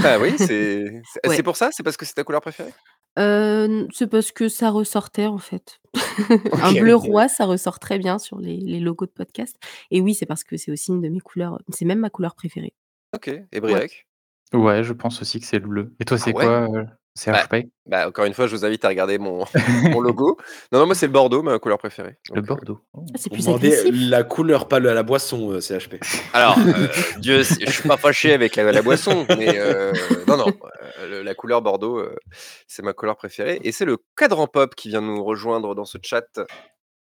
Bah oui, c'est [LAUGHS] c'est c'est Ouais. pour ça? C'est parce que c'est ta couleur préférée? Heu, n c'est parce que ça ressortait, en fait. [LAUGHS] Un OK. bleu roi, ça ressort très bien sur les les logos de podcast et oui, c'est parce que c'est aussi une de mes couleurs, c'est même ma couleur préférée. OK et Ouais. Briac? Ouais, je pense aussi que c'est le bleu et toi, Ah c'est ouais? quoi, heu, Bah Serge Pay? bah, encore une fois, je vous invite à regarder mon [LAUGHS] mon logo. Non, non, moi, c'est le bordeaux, ma couleur préférée, Le donc heu bordeaux. Oh. Ah, c'est Vous plus demandez agressif. la couleur, pas le la boisson, heu, CHP. [LAUGHS] Alors, heu, Dieu je suis pas fâché avec la la boisson, mais non, non, le la couleur bordeaux, c'est ma couleur préférée et c'est le Cadran Pop qui vient nous rejoindre dans ce chat.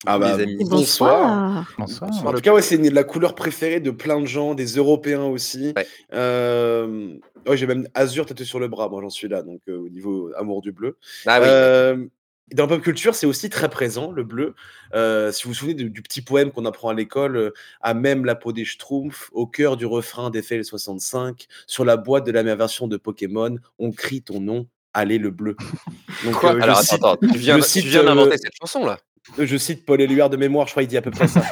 Ah bah, bonsoir. bonsoir! Bonsoir. Bonsoir En tout cas, ouais, c'est la couleur préférée de plein de gens, des Européens aussi. Ouais. Hem, ouais, j'ai même azur tatoué sur le bras, moi, j'en suis là, donc heu, au niveau amour du bleu. Ah oui. Hem, dans la pop culture, c'est aussi très présent, le bleu. Si vous vous souvenez de du petit poème qu'on apprend à l'école, «À même la peau des Schtroumpfs, au cœur du refrain d'Eiffel 65, sur la boîte de la dernière version de Pokémon, on crie ton nom, allez le bleu». [LAUGHS] Donc Quoi? Alors attends, cite attends, tu viens viens d'inventer cette chanson là? Je cite Paul Éluard de mémoire, je crois il dit à peu près ça. [LAUGHS]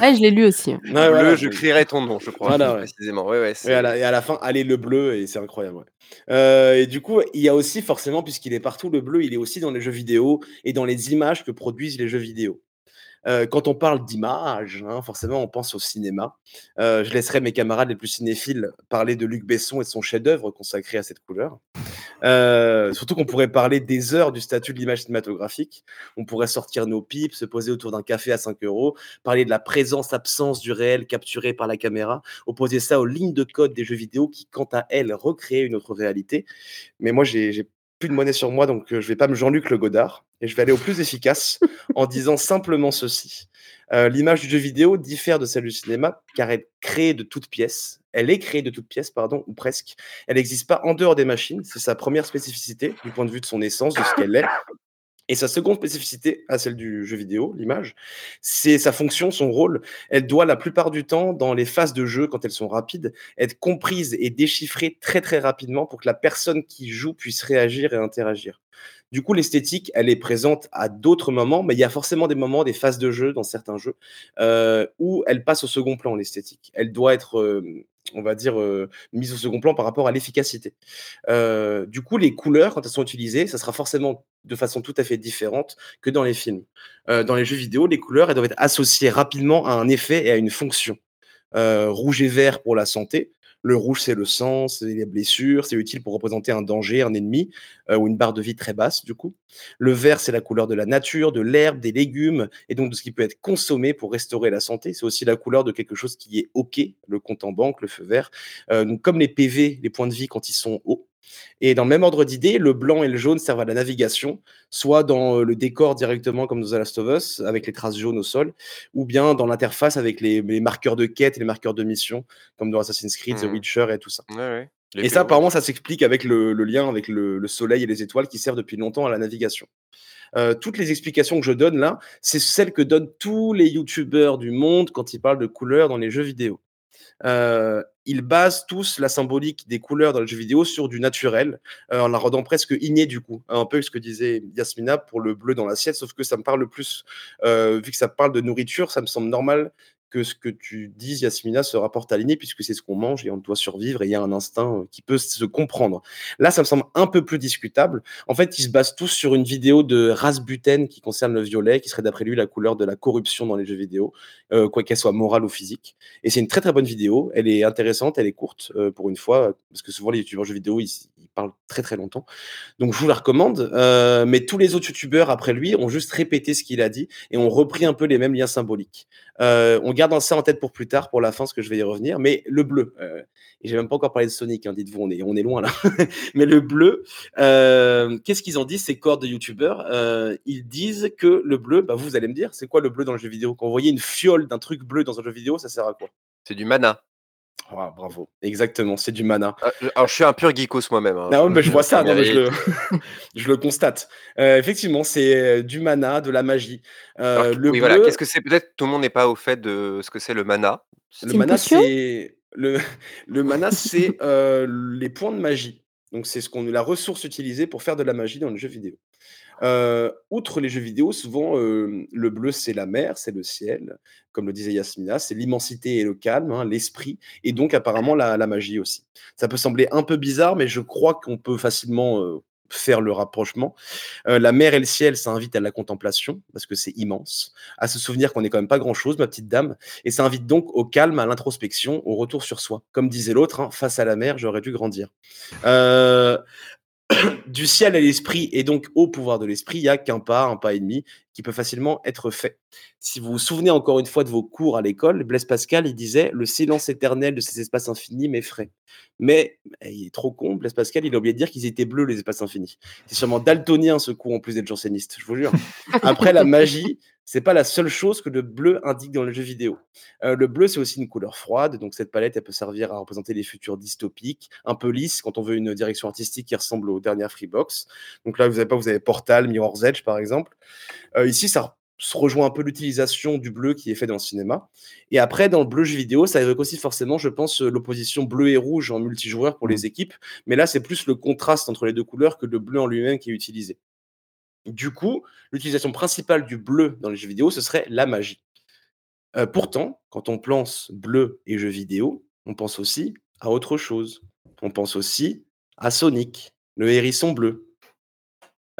Ouais, je l'ai lu aussi. Ouais, Bleu, voilà, je oui. crierai ton nom, je crois, Voilà, ouais. précisément. Ouais, ouais, Et à la c'est et à la fin, allez le bleu et c'est incroyable, ouais. Heu et du coup, il y a aussi forcément, puisqu'il est partout, le bleu, il est aussi dans les jeux vidéo et dans les images que produisent les jeux vidéo. Quand on parle d'images, hein, forcément, on pense au cinéma. Je laisserai mes camarades les plus cinéphiles parler de Luc Besson et de son chef-d'œuvre consacré à cette couleur. Surtout qu'on pourrait parler des heures du statut de l'image cinématographique. On pourrait sortir nos pipes, se poser autour d'un café à 5 €, parler de la présence-absence du réel capturé par la caméra, opposer ça aux lignes de code des jeux vidéo qui, quant à elles, recréent une autre réalité. Mais moi, j'ai plus de monnaie sur moi, donc heu, je vais pas me Jean-Luc Le Godard et je vais aller au plus efficace [LAUGHS] en disant simplement ceci: heu, l'image du jeu vidéo diffère de celle du cinéma car elle crée de toutes pièces elle est créée de toutes pièces, pardon, ou presque. Elle n'existe pas en dehors des machines, c'est sa première spécificité du point de vue de son essence, de ce qu'elle est et sa seconde spécificité à celle du jeu vidéo, l'image, c'est sa fonction, son rôle. Elle doit la plupart du temps, dans les phases de jeu, quand elles sont rapides, être comprise et déchiffrée très, très rapidement pour que la personne qui joue puisse réagir et interagir. Du coup, l'esthétique, elle est présente à d'autres moments, mais il y a forcément des moments, des phases de jeu dans certains jeux, euh, où elle passe au second plan, l'esthétique. Elle doit être, euh, on va dire, mise au second plan par rapport à l'efficacité. Du coup, les couleurs, quand elles sont utilisées, ça sera forcément de façon tout à fait différente que dans les films. Dans les jeux vidéo, les couleurs, elles doivent être associées rapidement à un effet et à une fonction. Rouge et vert pour la santé, le rouge, c'est le sang, c'est les blessures, c'est utile pour représenter un danger, un ennemi, euh, ou une barre de vie très basse, du coup. Le vert, c'est la couleur de la nature, de l'herbe, des légumes, et donc de ce qui peut être consommé pour restaurer la santé. C'est aussi la couleur de quelque chose qui est OK, le compte en banque, le feu vert. Euh, comme les PV, les points de vie quand ils sont hauts. Et dans le même ordre d'idée, le blanc et le jaune servent à la navigation, soit dans euh, le décor directement comme dans The Last of Us, avec les traces jaunes au sol, ou bien dans l'interface avec les, les marqueurs de quête et les marqueurs de mission, comme dans Assassin's Creed, The Mhm. Witcher et tout ça. Ouais, ouais. Les Et ça, apparemment, ça s'explique avec le, le lien avec le, le soleil et les étoiles qui servent depuis longtemps à la navigation. Euh, toutes les explications que je donne là, c'est celles que donnent tous les youtubeurs du monde quand ils parlent de couleurs dans les jeux vidéo. Euh, ils basent tous la symbolique des couleurs dans les jeux vidéo sur du naturel, euh, en la rendant presque innée du coup. Un peu ce que disait Yasmina pour le bleu dans l'assiette, sauf que ça me parle plus, euh, vu que ça parle de nourriture, ça me semble normal que ce que tu dises, Yasmina, se rapporte à l'inné, puisque c'est ce qu'on mange et on doit survivre et il y a un instinct euh, qui peut se comprendre. Là, ça me semble un peu plus discutable. En fait, ils se basent tous sur une vidéo de Rasbuten qui concerne le violet, qui serait d'après lui la couleur de la corruption dans les jeux vidéo, euh, quoi qu'elle soit morale ou physique. Et c'est une très très bonne vidéo. Elle est intéressante, elle est courte euh, pour une fois, parce que souvent les youtubeurs jeux vidéo, ils, ils parlent très très longtemps. Donc je vous la recommande. Euh, mais tous les autres youtubeurs après lui ont juste répété ce qu'il a dit et ont repris un peu les mêmes liens symboliques. Euh, on garde ça en tête pour plus tard, pour la fin, ce que je vais y revenir. Mais le bleu, euh, et j'ai même pas encore parlé de Sonic, hein, dites-vous, on est, on est loin là. [LAUGHS] mais le bleu, qu'est-ce qu'ils en disent ces corps de youtubeurs? Ils disent que le bleu, bah, vous allez me dire, c'est quoi le bleu dans le jeu vidéo? Quand vous voyez une fiole d'un truc bleu dans un jeu vidéo, ça sert à quoi? C'est du mana. Ah, Bravo, exactement, c'est du mana. Ah, je- Alors, je suis un pur geekos moi-même. hein. Non, mais je vois ça, Mais non, mais je, le, [LAUGHS] [LAUGHS] je le constate. Euh, effectivement, c'est euh, du mana, de la magie. Euh, Alors, le oui, bleu, voilà. Qu'est-ce que c'est? Peut-être tout le monde n'est pas au fait de ce que c'est le mana. le mana, c'est le, [LAUGHS] le mana, c'est euh, les points de magie. Donc, c'est ce qu'on la ressource utilisée pour faire de la magie dans le jeu vidéo. Outre les jeux vidéo, souvent, le bleu, c'est la mer, c'est le ciel, comme le disait Yasmina, c'est l'immensité et le calme, hein, l'esprit, et donc apparemment la, magie aussi. Ça peut sembler un peu bizarre, mais je crois qu'on peut facilement faire le rapprochement. La mer et le ciel, ça invite à la contemplation, parce que c'est immense, à se souvenir qu'on n'est quand même pas grand-chose, ma petite dame, et ça invite donc au calme, à l'introspection, au retour sur soi. Comme disait l'autre, hein, face à la mer, j'aurais dû grandir. [COUGHS] du ciel à l'esprit et donc au pouvoir de l'esprit, il n'y a qu'un pas, un pas et demi qui peut facilement être fait. Si vous vous souvenez encore une fois de vos cours à l'école, Blaise Pascal, il disait Le silence éternel de ces espaces infinis m'effraie. Mais eh, il est trop con, Blaise Pascal, il a oublié de dire qu'ils étaient bleus, les espaces infinis. C'est sûrement daltonien ce coup en plus d'être janséniste, je vous jure. [LAUGHS] Après, la magie, c'est pas la seule chose que le bleu indique dans les jeux vidéo. Euh, le bleu, c'est aussi une couleur froide, donc cette palette, elle peut servir à représenter les futurs dystopiques, un peu lisses quand on veut une direction artistique qui ressemble aux dernières Freebox. Donc là, vous avez pas, vous avez Portal, Mirror's Edge, par exemple. Euh, ici, ça se rejoint un peu l'utilisation du bleu qui est fait dans le cinéma. Et après, dans le bleu jeu vidéo, ça évoque aussi forcément, je pense, euh, l'opposition bleu et rouge en multijoueur pour les équipes. Mais là, c'est plus le contraste entre les deux couleurs que le bleu en lui-même qui est utilisé. Du coup, l'utilisation principale du bleu dans les jeux vidéo, ce serait la magie. Euh, pourtant, quand on pense bleu et jeux vidéo, on pense aussi à autre chose. On pense aussi à Sonic, le hérisson bleu.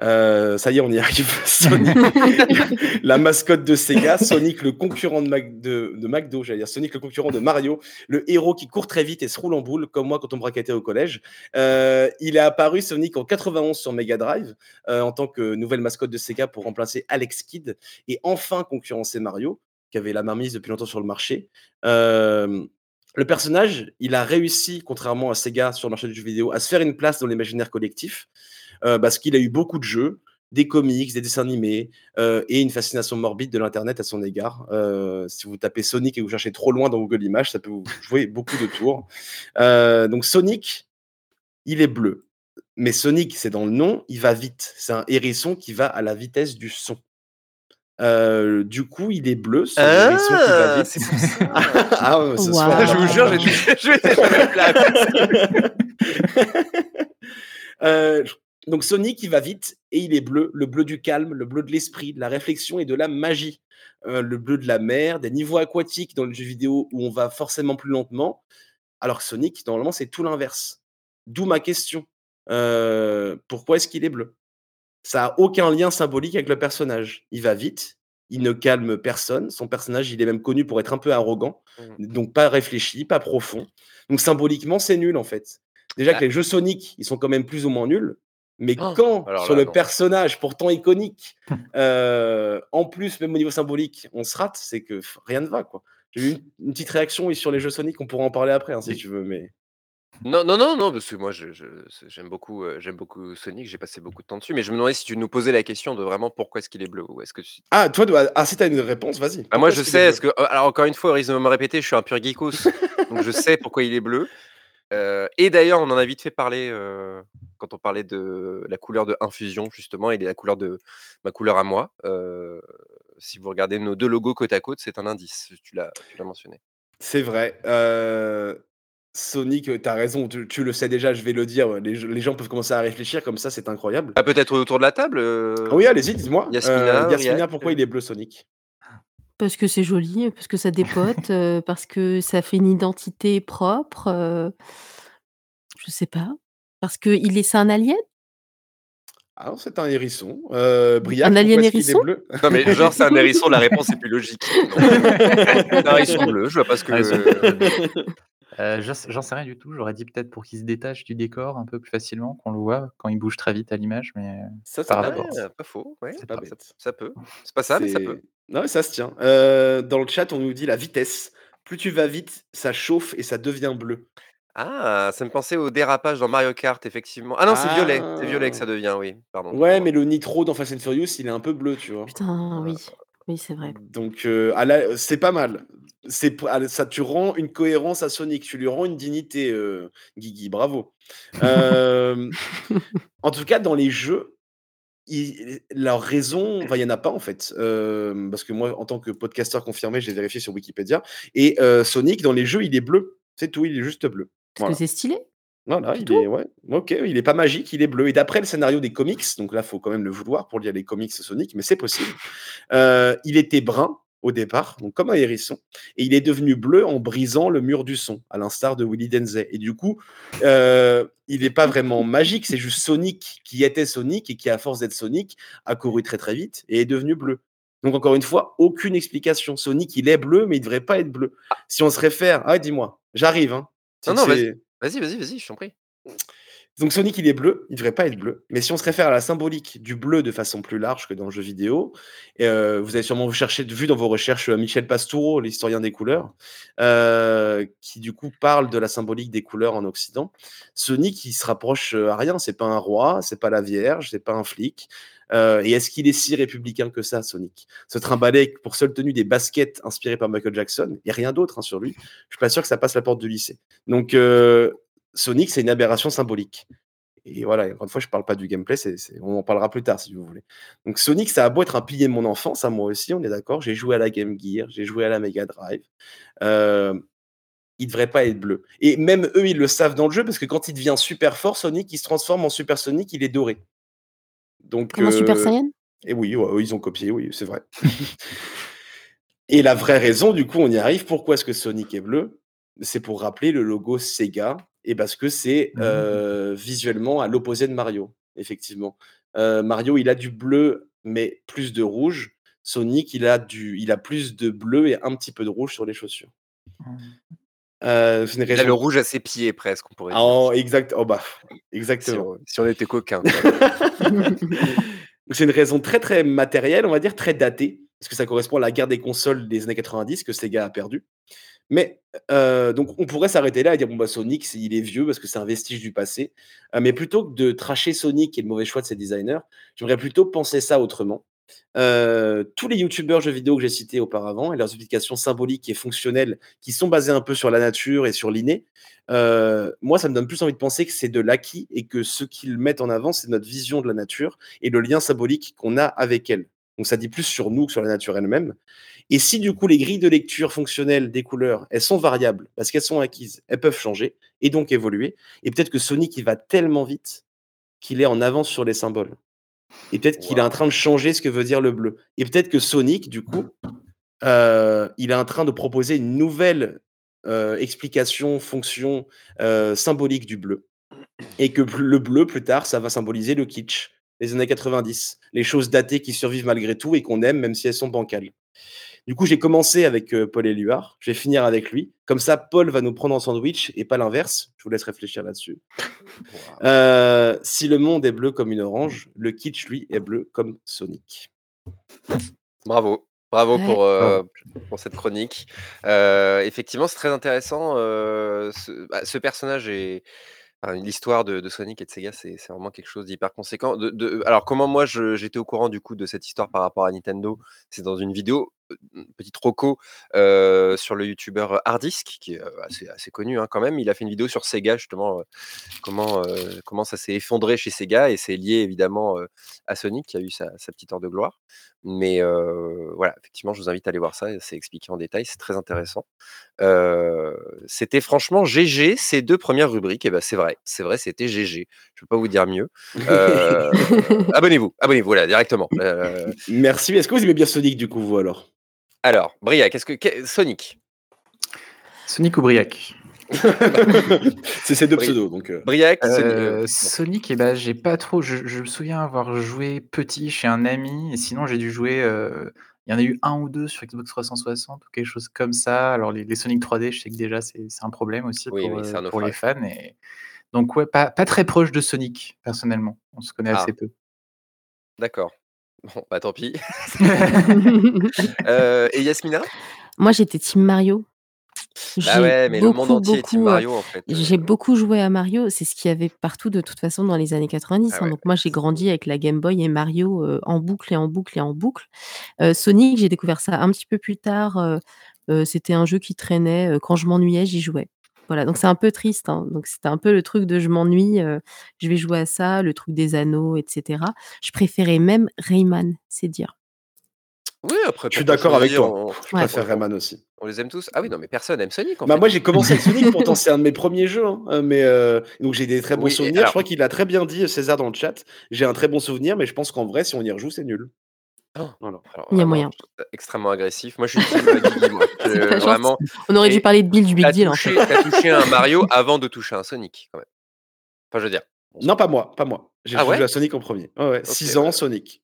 Euh, ça y est, on y arrive. [LAUGHS] Sonic, [LAUGHS] la mascotte de Sega, Sonic, le concurrent de, Mac- de, de McDo, j'allais dire Sonic, le concurrent de Mario, le héros qui court très vite et se roule en boule, comme moi quand on me braquettait au collège. Euh, il est apparu Sonic en 91 sur Mega Drive euh, en tant que nouvelle mascotte de Sega pour remplacer Alex Kidd et enfin concurrencer Mario, qui avait la mainmise depuis longtemps sur le marché. Le personnage, il a réussi, contrairement à Sega sur le marché du jeu vidéo, à se faire une place dans l'imaginaire collectif euh, parce qu'il a eu beaucoup de jeux, des comics, des dessins animés euh, et une fascination morbide de l'internet à son égard. Euh, si vous tapez Sonic et que vous cherchez trop loin dans Google Images, ça peut vous [LAUGHS] jouer beaucoup de tours. Euh, donc Sonic, il est bleu. Mais Sonic, c'est dans le nom, il va vite. C'est un hérisson qui va à la vitesse du son. Euh, du coup, il est bleu, hérisson qui va Ah, vite. c'est pour ça. [LAUGHS] ah, ouais, ce Wow. soir, je vous jure, j'ai [LAUGHS] je vais Euh, donc Sonic, il va vite et il est bleu, le bleu du calme, le bleu de l'esprit, de la réflexion et de la magie. Euh, le bleu de la mer, des niveaux aquatiques dans le jeu vidéo où on va forcément plus lentement, alors que Sonic, normalement, c'est tout l'inverse. D'où ma question. Euh, pourquoi est-ce qu'il est bleu? Ça a aucun lien symbolique avec le personnage. Il va vite, il ne calme personne. Son personnage, il est même connu pour être un peu arrogant, Mmh. donc pas réfléchi, pas profond. Donc symboliquement, c'est nul en fait. Déjà Ah. que les jeux Sonic, ils sont quand même plus ou moins nuls. Mais Oh, quand alors sur là, le non. personnage pourtant iconique, [LAUGHS] euh, en plus même au niveau symbolique, on se rate, c'est que rien ne va quoi. J'ai eu une, une petite réaction oui, sur les jeux Sonic, on pourra en parler après hein, si Oui. tu veux, mais Non, non, non, non, parce que moi, je je c'est j'aime beaucoup, heu, j'aime beaucoup Sonic, j'ai passé beaucoup de temps dessus, mais je me demandais si tu nous posais la question de vraiment pourquoi est-ce qu'il est bleu? Ou est-ce que tu ah toi, ah si t'as une réponse, vas-y. bah, moi, je est sais, est-ce que heu, alors encore une fois, au risque de me répéter, je suis un pur geekos, [LAUGHS] donc je sais pourquoi il est bleu. Et d'ailleurs, on en a vite fait parler, quand on parlait de la couleur de Infusion justement et de la couleur de ma couleur à moi. Si vous regardez nos 2 logos côte à côte, c'est un indice, tu l'as mentionné. C'est vrai. Sonic, tu as raison, tu, tu le sais déjà, je vais le dire. Les, les gens peuvent commencer à réfléchir comme ça, c'est incroyable. Ah, peut-être autour de la table, Ah oui, allez-y, dis-moi. Yasmina, pourquoi il est bleu Sonic? Parce que c'est joli, parce que ça dépote, heu, [LAUGHS] parce que ça fait une identité propre, heu, je sais pas. Parce qu'il est c'est un alien? Ah non, c'est un hérisson. Euh, Un Briac, alien pourquoi est-ce qu'il est hérisson? bleu? Non, mais [LAUGHS] genre, c'est un hérisson, la réponse est plus logique. Non. C'est un hérisson bleu, je vois pas ce que Ah, ils [LAUGHS] Euh, j'en sais j'en sais rien du tout. J'aurais dit peut-être pour qu'il se détache du décor un peu plus facilement, qu'on le voit quand il bouge très vite à l'image, mais Ça, c'est par pas rapport. Ah, pas faux, ouais, C'est pas ça bête. ça peut. C'est pas ça, mais ça peut. Non, mais ça se tient. Euh, dans le chat, on nous dit la vitesse. Plus tu vas vite, ça chauffe et ça devient bleu. Ah, ça me pensait au dérapage dans Mario Kart, effectivement. Ah non, c'est violet, c'est violet que Ah. ça devient, oui, pardon. Ouais, mais le nitro dans Fast and Furious, il est un peu bleu, tu vois. Putain, oui. Oui, c'est vrai. Donc, euh, à la- c'est pas mal. C'est à- ça, tu rends une cohérence à Sonic, tu lui rends une dignité, euh, Guigui, bravo. Euh, [LAUGHS] en tout cas, dans les jeux, il- leur raison, enfin, il n'y en a pas en fait. Euh, parce que moi, en tant que podcasteur confirmé, j'ai vérifié sur Wikipédia. Et euh, Sonic, dans les jeux, il est bleu. C'est tout, il est juste bleu. Parce Voilà. que c'est stylé. Voilà, il est, ouais, ok, il est pas magique, il est bleu. Et d'après le scénario des comics, donc là, faut quand même le vouloir pour lire les comics Sonic, mais c'est possible. euh, il était brun au départ, donc comme un hérisson, et il est devenu bleu en brisant le mur du son, à l'instar de Willy Denzey. Et du coup, euh, il n'est pas vraiment magique, c'est juste Sonic qui était Sonic et qui, à force d'être Sonic, a couru très très vite et est devenu bleu. Donc encore une fois, aucune explication. Sonic, il est bleu, mais il devrait pas être bleu. Si on se réfère, ah dis-moi, j'arrive. Hein. Non, non, Vas-y, vas-y, vas-y, je t'en prie. Donc Sonic, il est bleu, il devrait pas être bleu. Mais si on se réfère à la symbolique du bleu de façon plus large que dans le jeu vidéo, euh, vous avez sûrement cherché, vu dans vos recherches euh, Michel Pastoureau, l'historien des couleurs, euh, qui du coup parle de la symbolique des couleurs en Occident. Sonic, il se rapproche à rien. C'est pas un roi, c'est pas la Vierge, c'est pas un flic. Et est-ce qu'il est si républicain que ça, Sonic? Se trimballer pour seule tenue des baskets inspirées par Michael Jackson, et rien d'autre hein, sur lui. Je suis pas sûr que ça passe la porte du lycée. Donc Sonic, c'est une aberration symbolique. Et voilà, encore une fois, je parle pas du gameplay, on en parlera plus tard si vous voulez. Donc Sonic, ça a beau être un pilier de mon enfance, à moi aussi, on est d'accord. J'ai joué à la Game Gear, j'ai joué à la Mega Drive. Euh, il devrait pas être bleu. Et même eux, ils le savent dans le jeu, parce que quand il devient super fort, Sonic, il se transforme en Super Sonic, il est doré. Donc, Comme un Super euh, Saiyan? et oui, ouais, ils ont copié, oui, c'est vrai. et la vraie raison, du coup, on y arrive. Pourquoi est-ce que Sonic est bleu? C'est pour rappeler le logo Sega, et parce que c'est euh, visuellement à l'opposé de Mario, effectivement. Euh, Mario, il a du bleu, mais plus de rouge. Sonic, il a, du, il a plus de bleu et un petit peu de rouge sur les chaussures. Euh, une Il a le rouge à ses pieds, presque, on pourrait dire. Oh, exact. Oh, bah, exactement. si on était coquin. [LAUGHS] c'est une raison très très matérielle, on va dire très datée, parce que ça correspond à la guerre des consoles des années 90 que Sega a perdu. Mais on pourrait s'arrêter là et dire bon bah Sonic il est vieux parce que c'est un vestige du passé. Mais plutôt que de tracher Sonic et le mauvais choix de ses designers, j'aimerais plutôt penser ça autrement. Tous les youtubeurs jeux vidéo que j'ai cités auparavant et leurs explications symboliques et fonctionnelles qui sont basées un peu sur la nature et sur l'inné, moi ça me donne plus envie de penser que c'est de l'acquis et que ce qu'ils mettent en avant c'est notre vision de la nature et le lien symbolique qu'on a avec elle. Donc ça dit plus sur nous que sur la nature elle-même. Et si du coup les grilles de lecture fonctionnelles des couleurs, elles sont variables parce qu'elles sont acquises, elles peuvent changer et donc évoluer. Et peut-être que Sonic il va tellement vite qu'il est en avance sur les symboles. et peut-être qu'il est en train de changer ce que veut dire le bleu. Et peut-être que Sonic, du coup, euh, il est en train de proposer une nouvelle euh, explication, fonction euh, symbolique du bleu. Et que le bleu, plus tard, ça va symboliser le kitsch, les années 90, les choses datées qui survivent malgré tout et qu'on aime même si elles sont bancales. Du coup, j'ai commencé avec Paul Éluard, je vais finir avec lui. Comme ça, Paul va nous prendre en sandwich et pas l'inverse. Je vous laisse réfléchir là-dessus. si le monde est bleu comme une orange, le kitsch, lui, est bleu comme Sonic. Bravo. Bravo pour, euh, pour cette chronique. Euh, effectivement, c'est très intéressant. Euh, ce, bah, ce personnage est, l'histoire de, Sonic et de Sega, c'est vraiment quelque chose d'hyper conséquent. De, alors, comment moi j'étais au courant du coup de cette histoire par rapport à Nintendo C'est dans une vidéo, petite roco, euh, sur le youtubeur Hardisk, qui est assez, assez connu hein, quand même. Il a fait une vidéo sur Sega, justement, comment, comment ça s'est effondré chez Sega, et c'est lié évidemment à Sonic, qui a eu sa, petite heure de gloire. Mais voilà, effectivement, je vous invite à aller voir ça, c'est expliqué en détail, c'est très intéressant. c'était franchement GG, ces deux premières rubriques, et ben c'est vrai, c'est vrai, c'était GG. Je ne peux pas vous dire mieux. [LAUGHS] abonnez-vous, abonnez-vous, voilà, directement. Merci. Est-ce que vous aimez bien Sonic du coup, vous alors? Alors, Briac, qu'est-ce que Sonic? Sonic ou Briac? [LAUGHS] C'est ces deux pseudos. Donc, euh. Briac, euh, Sonic, et eh ben, j'ai pas trop. Je, me souviens avoir joué petit chez un ami, et sinon j'ai dû jouer. Euh, il y en a eu un ou deux sur Xbox 360 ou quelque chose comme ça. Alors les, Sonic 3D, je sais que déjà c'est un problème aussi pour, les fans. Et... Donc ouais, pas, pas, très proche de Sonic personnellement. On se connaît assez ah. peu. D'accord. Bon, bah tant pis. [LAUGHS] [LAUGHS] et Yasmina? Moi j'étais Team Mario. Bah ouais, mais le monde entier est Team Mario, en fait. j'ai beaucoup joué à Mario. C'est ce qu'il y avait partout de toute façon dans les années 90, ah hein. Donc moi, j'ai grandi avec la Game Boy et Mario, en boucle et en boucle et en boucle. Sonic, j'ai découvert ça un petit peu plus tard, c'était un jeu qui traînait, quand je m'ennuyais, j'y jouais. Voilà, donc c'est un peu triste, hein. Donc c'était un peu le truc de: «Je m'ennuie, je vais jouer à ça», le truc des anneaux etc. Je préférais même Rayman, c'est dire. Oui, après, Je suis d'accord avec toi. Je préfère Rayman aussi. On les aime tous? Ah oui, non, mais personne aime Sonic, en Bah, moi, j'ai commencé avec Sonic, [LAUGHS] pourtant c'est un de mes premiers jeux, hein, euh, mais euh, donc j'ai des très bons souvenirs. Je crois qu'il a très bien dit, César, dans le chat. J'ai un très bon souvenir, mais je pense qu'en vrai, si on y rejoue, c'est nul. Oh, Il y a moyen. extrêmement agressif. Moi, je suis [LAUGHS] team, euh, vraiment On aurait dû parler de Bill du Big Deal, en fait. tu touché un Mario [LAUGHS] avant de toucher un Sonic, quand même. Enfin, je veux dire, Non, pas moi, pas moi. J'ai ah joué à Sonic en premier. Ouais, ouais, 6 ans, Sonic.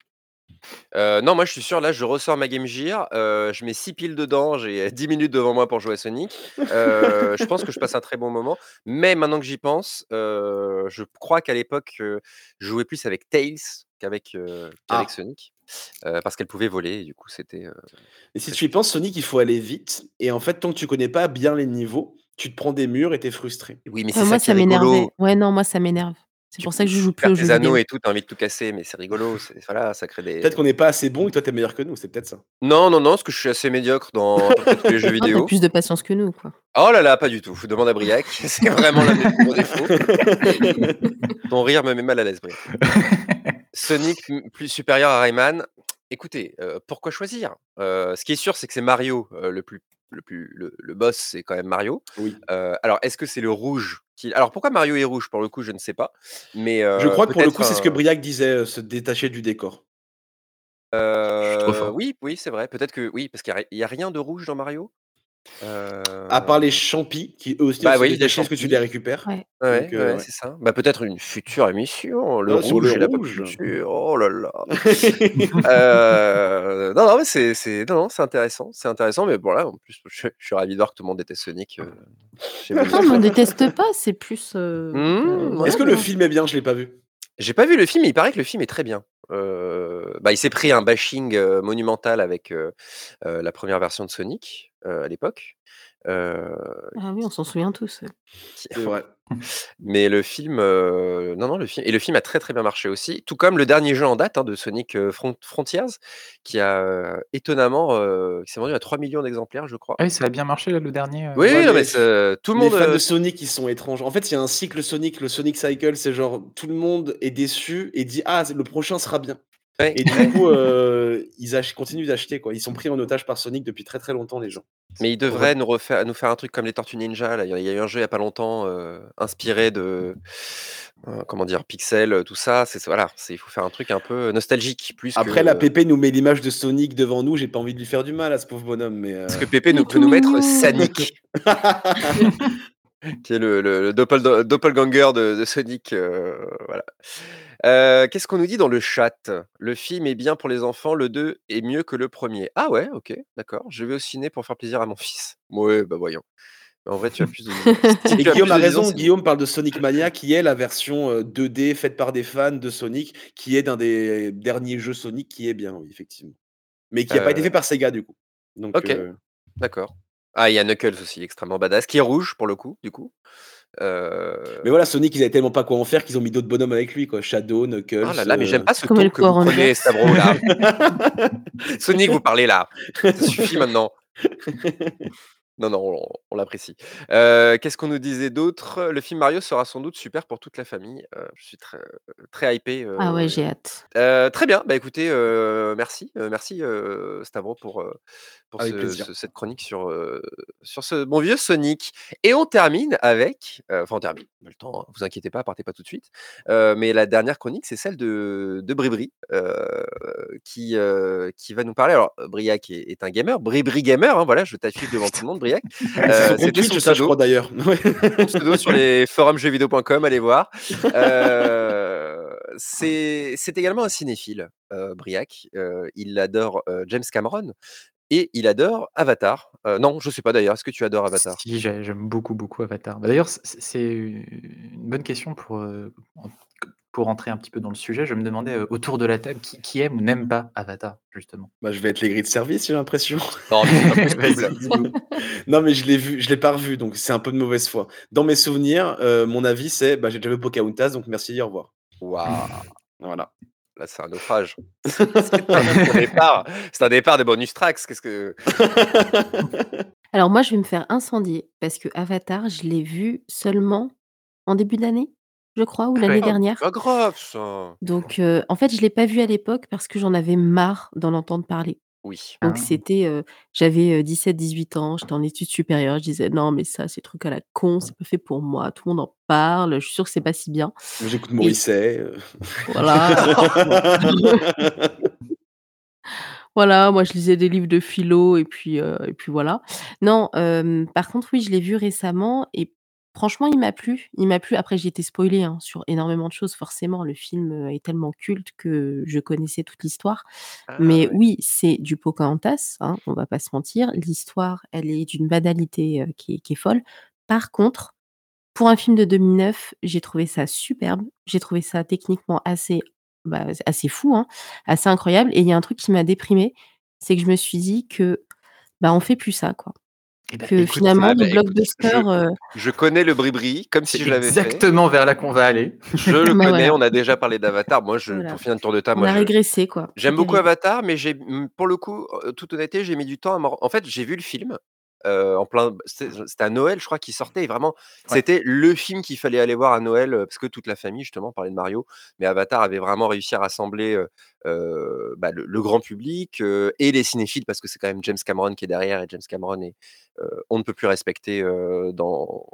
Euh, non, moi je suis sûr, là je ressors ma Game Gear, euh, je mets 6 piles dedans, j'ai [LAUGHS] 10 minutes devant moi pour jouer à Sonic. Euh, je pense que je passe un très bon moment, mais maintenant que j'y pense, je crois qu'à l'époque, je jouais plus avec Tails qu'avec ah. Sonic, parce qu'elle pouvait voler du coup c'était, Et si tu y penses, Sonic, il faut aller vite et en fait, tant que tu connais pas bien les niveaux, tu te prends des murs et tu es frustré. Oui, mais c'est moi ça m'énerve. Ouais, non, moi ça m'énerve. C'est pour ça que je joue plus aux jeux anneaux et tout, t'as envie de tout casser, mais c'est rigolo. Voilà, ça crée des. Peut-être qu'on n'est pas assez bon et toi t'es meilleur que nous, c'est peut-être ça. Non, non, non, parce que je suis assez médiocre dans tous les jeux [LAUGHS] vidéo. T'as plus de patience que nous, quoi. Oh là là, pas du tout. Je demande à Briac, [LAUGHS] c'est vraiment la même gros défaut. [LAUGHS] Ton rire me met mal à l'aise, Briac. Sonic plus supérieur à Rayman. Écoutez, euh, pourquoi choisir? Euh, Ce qui est sûr, c'est que c'est Mario euh, le plus le plus le, boss, c'est quand même Mario. Oui. alors, est-ce que c'est le rouge qui... Alors, pourquoi Mario est rouge? Pour le coup, je ne sais pas. Mais je crois que pour le coup, c'est ce que Briac disait, se détacher du décor. oui, oui, c'est vrai. Peut-être que oui, parce qu'il n'y a, rien de rouge dans Mario? À part les champis, qui eux aussi, bah, oui, des que tu les récupères. Ouais, ouais, c'est ça. Bah, peut-être une future émission, le rouge et la rouge. Oh là là. [LAUGHS] euh, non, non, mais c'est, c'est, non, non, c'est intéressant, c'est intéressant, mais bon là, en plus, je, suis ravi de voir que tout le monde déteste Sonic. Euh, non, on ne déteste pas, c'est plus. Euh, mmh, Est-ce que le film est bien? Je l'ai pas vu. J'ai pas vu le film, mais il paraît que le film est très bien. Euh, bah, il s'est pris un bashing monumental avec la première version de Sonic à l'époque. Ah oui, on s'en souvient tous. C'est vrai. Mais le film, non, non, le film et le film a très, très bien marché aussi, tout comme le dernier jeu en date, hein, de Sonic, Frontiers, qui a, étonnamment, qui s'est vendu à 3 millions d'exemplaires, je crois. Ah oui, ça a bien marché là, le dernier, Oui, non, mais tout le Les fans de Sonic, ils sont étranges. En fait, il y a un cycle Sonic, le Sonic Cycle, c'est genre tout le monde est déçu et dit: «Ah, le prochain sera bien». Ouais, et du coup, heu, ils ach continuent d'acheter, quoi. Ils sont pris en otage par Sonic depuis très, très longtemps, les gens. Mais ils devraient nous refaire nous faire un truc comme les Tortues Ninja là. Il y a eu un jeu il y a pas longtemps, heu, inspiré de, heu, comment dire? Pixel, tout ça. C'est voilà, c'est il faut faire un truc un peu nostalgique plus que, Après la Pépé nous met l'image de Sonic devant nous, j'ai pas envie de lui faire du mal à ce pauvre bonhomme, mais Parce que Pépé nous peut nous mettre mignon. [LAUGHS] [LAUGHS] Qui est le le le doppel do doppelganger de de Sonic, heu, voilà. Heu, qu'est-ce qu'on nous dit dans le chat? Le film est bien pour les enfants, le 2 est mieux que le 1er. Ah ouais, OK, d'accord. Je vais au ciné pour faire plaisir à mon fils. Ouais, bah voyons. En vrai, tu as plus de. Si Et Guillaume a raison. Guillaume parle de Sonic Mania qui est la version, heu, 2D faite par des fans de Sonic, qui est d'un des derniers jeux Sonic qui est bien, oui, effectivement. Mais qui a pas été fait par Sega, du coup. Donc OK, d'accord. Ah, il y a Knuckles aussi, extrêmement badass, qui est rouge pour le coup, du coup. Mais voilà, Sonic, ils avaient tellement pas quoi en faire qu'ils ont mis d'autres bonhommes avec lui, quoi. Shadow, Knuckles, Oh là là, mais j'aime heu pas ce ton que vous prenez, là. [LAUGHS] Sonic, vous parlez là. Ça suffit maintenant. [LAUGHS] Non, non, on on l'apprécie. Heu, qu'est-ce qu'on nous disait d'autre? Le film Mario sera sans doute super pour toute la famille. Heu, je suis très, très hypé, Ah ouais, j'ai hâte. très bien, bah écoutez, merci, merci, heu, Stavro pour, pour Avec ce plaisir. ce cette chronique sur, sur ce bon vieux Sonic et on termine avec, enfin on termine, on a le temps, hein, vous inquiétez pas, partez pas tout de suite. Mais la dernière chronique, c'est celle de de Bribri, qui, qui va nous parler alors Briac est est un gamer, Bribri gamer, hein, voilà, je t'affiche devant tout le monde, Briac. Compte [LAUGHS] c'était son pseudo crois d'ailleurs. [LAUGHS] Pseudo sur les [LAUGHS] forums jeuxvideo.com, allez voir. Heu, c'est également un cinéphile, heu, Briac. Il adore, James Cameron et il adore Avatar. Non, je sais pas d'ailleurs, est-ce que tu adores Avatar? Si, j'ai j'aime beaucoup, beaucoup Avatar. Bah, d'ailleurs, c'est une bonne question pour, pour rentrer un petit peu dans le sujet. Je me demandais, heu, autour de la table, qui qui aime ou n'aime pas Avatar, justement? Bah, je vais être l'aigri de service, j'ai l'impression. Non, dis-nous. [LAUGHS] Non, mais je l'ai vu, je l'ai pas revu, donc c'est un peu de mauvaise foi. Dans mes souvenirs, heu, mon avis, c'est, bah, j'ai déjà vu Pocahontas, donc merci, au revoir. Waouh! Voilà. Là, c'est un naufrage. C'est un départ c'est un départ de bonus tracks. Qu'est-ce que [LAUGHS] Alors moi, je vais me faire incendier parce que Avatar, je l'ai vu seulement en début d'année, je crois, ou Ah l'année oh, dernière. pas grave ça. Donc heu, en fait, je l'ai pas vu à l'époque parce que j'en avais marre d'en entendre parler. Oui. Donc Ah. c'était, heu, j'avais, heu, 17-18 ans, j'étais en études supérieures, je disais: «Non mais ça, c'est truc à la con, c'est pas fait pour moi, tout le monde en parle, je suis sûre que c'est pas si bien» Moi, j'écoute et Morrissey, heu voilà. [LAUGHS] Voilà, moi je lisais des livres de philo et puis, heu et puis voilà. Non, hem, par contre, oui, je l'ai vu récemment et franchement, il m'a plu. Il m'a plu. Après, j'ai été spoilée, hein, sur énormément de choses, forcément. Le film, heu, est tellement culte que je connaissais toute l'histoire. Ah Mais ouais. oui, c'est du Pocahontas, hein, on va pas se mentir. L'histoire, elle est d'une banalité, qui est qui est folle. Par contre, pour un film de 2009, j'ai trouvé ça superbe. J'ai trouvé ça techniquement assez, bah, assez fou, hein, assez incroyable et il y a un truc qui m'a déprimée, c'est que je me suis dit que, bah, on fait plus ça, quoi. Eh Que écoute, finalement Ah les bah, blockbusters, je connais le Bribri comme si je l'avais fait. exactement vers là qu'on va aller. Je le [LAUGHS] bah, connais, voilà, on a déjà parlé d'Avatar. Moi, je voilà. pour finir le tour de table, On moi a je régressé, quoi. J'aime beaucoup. Avatar, mais j'ai pour le coup, heu, toute honnêteté, j'ai mis du temps à m'en en fait, j'ai vu le film, heu, en plein c'était à Noël, je crois, qu'il sortait et vraiment, Ouais. c'était le film qu'il fallait aller voir à Noël, heu, parce que toute la famille, justement, parlait de Mario. Mais Avatar avait vraiment réussi à rassembler, heu, bah, le le grand public, et les cinéphiles parce que c'est quand même James Cameron qui est derrière et James Cameron est, on ne peut plus respecter, dans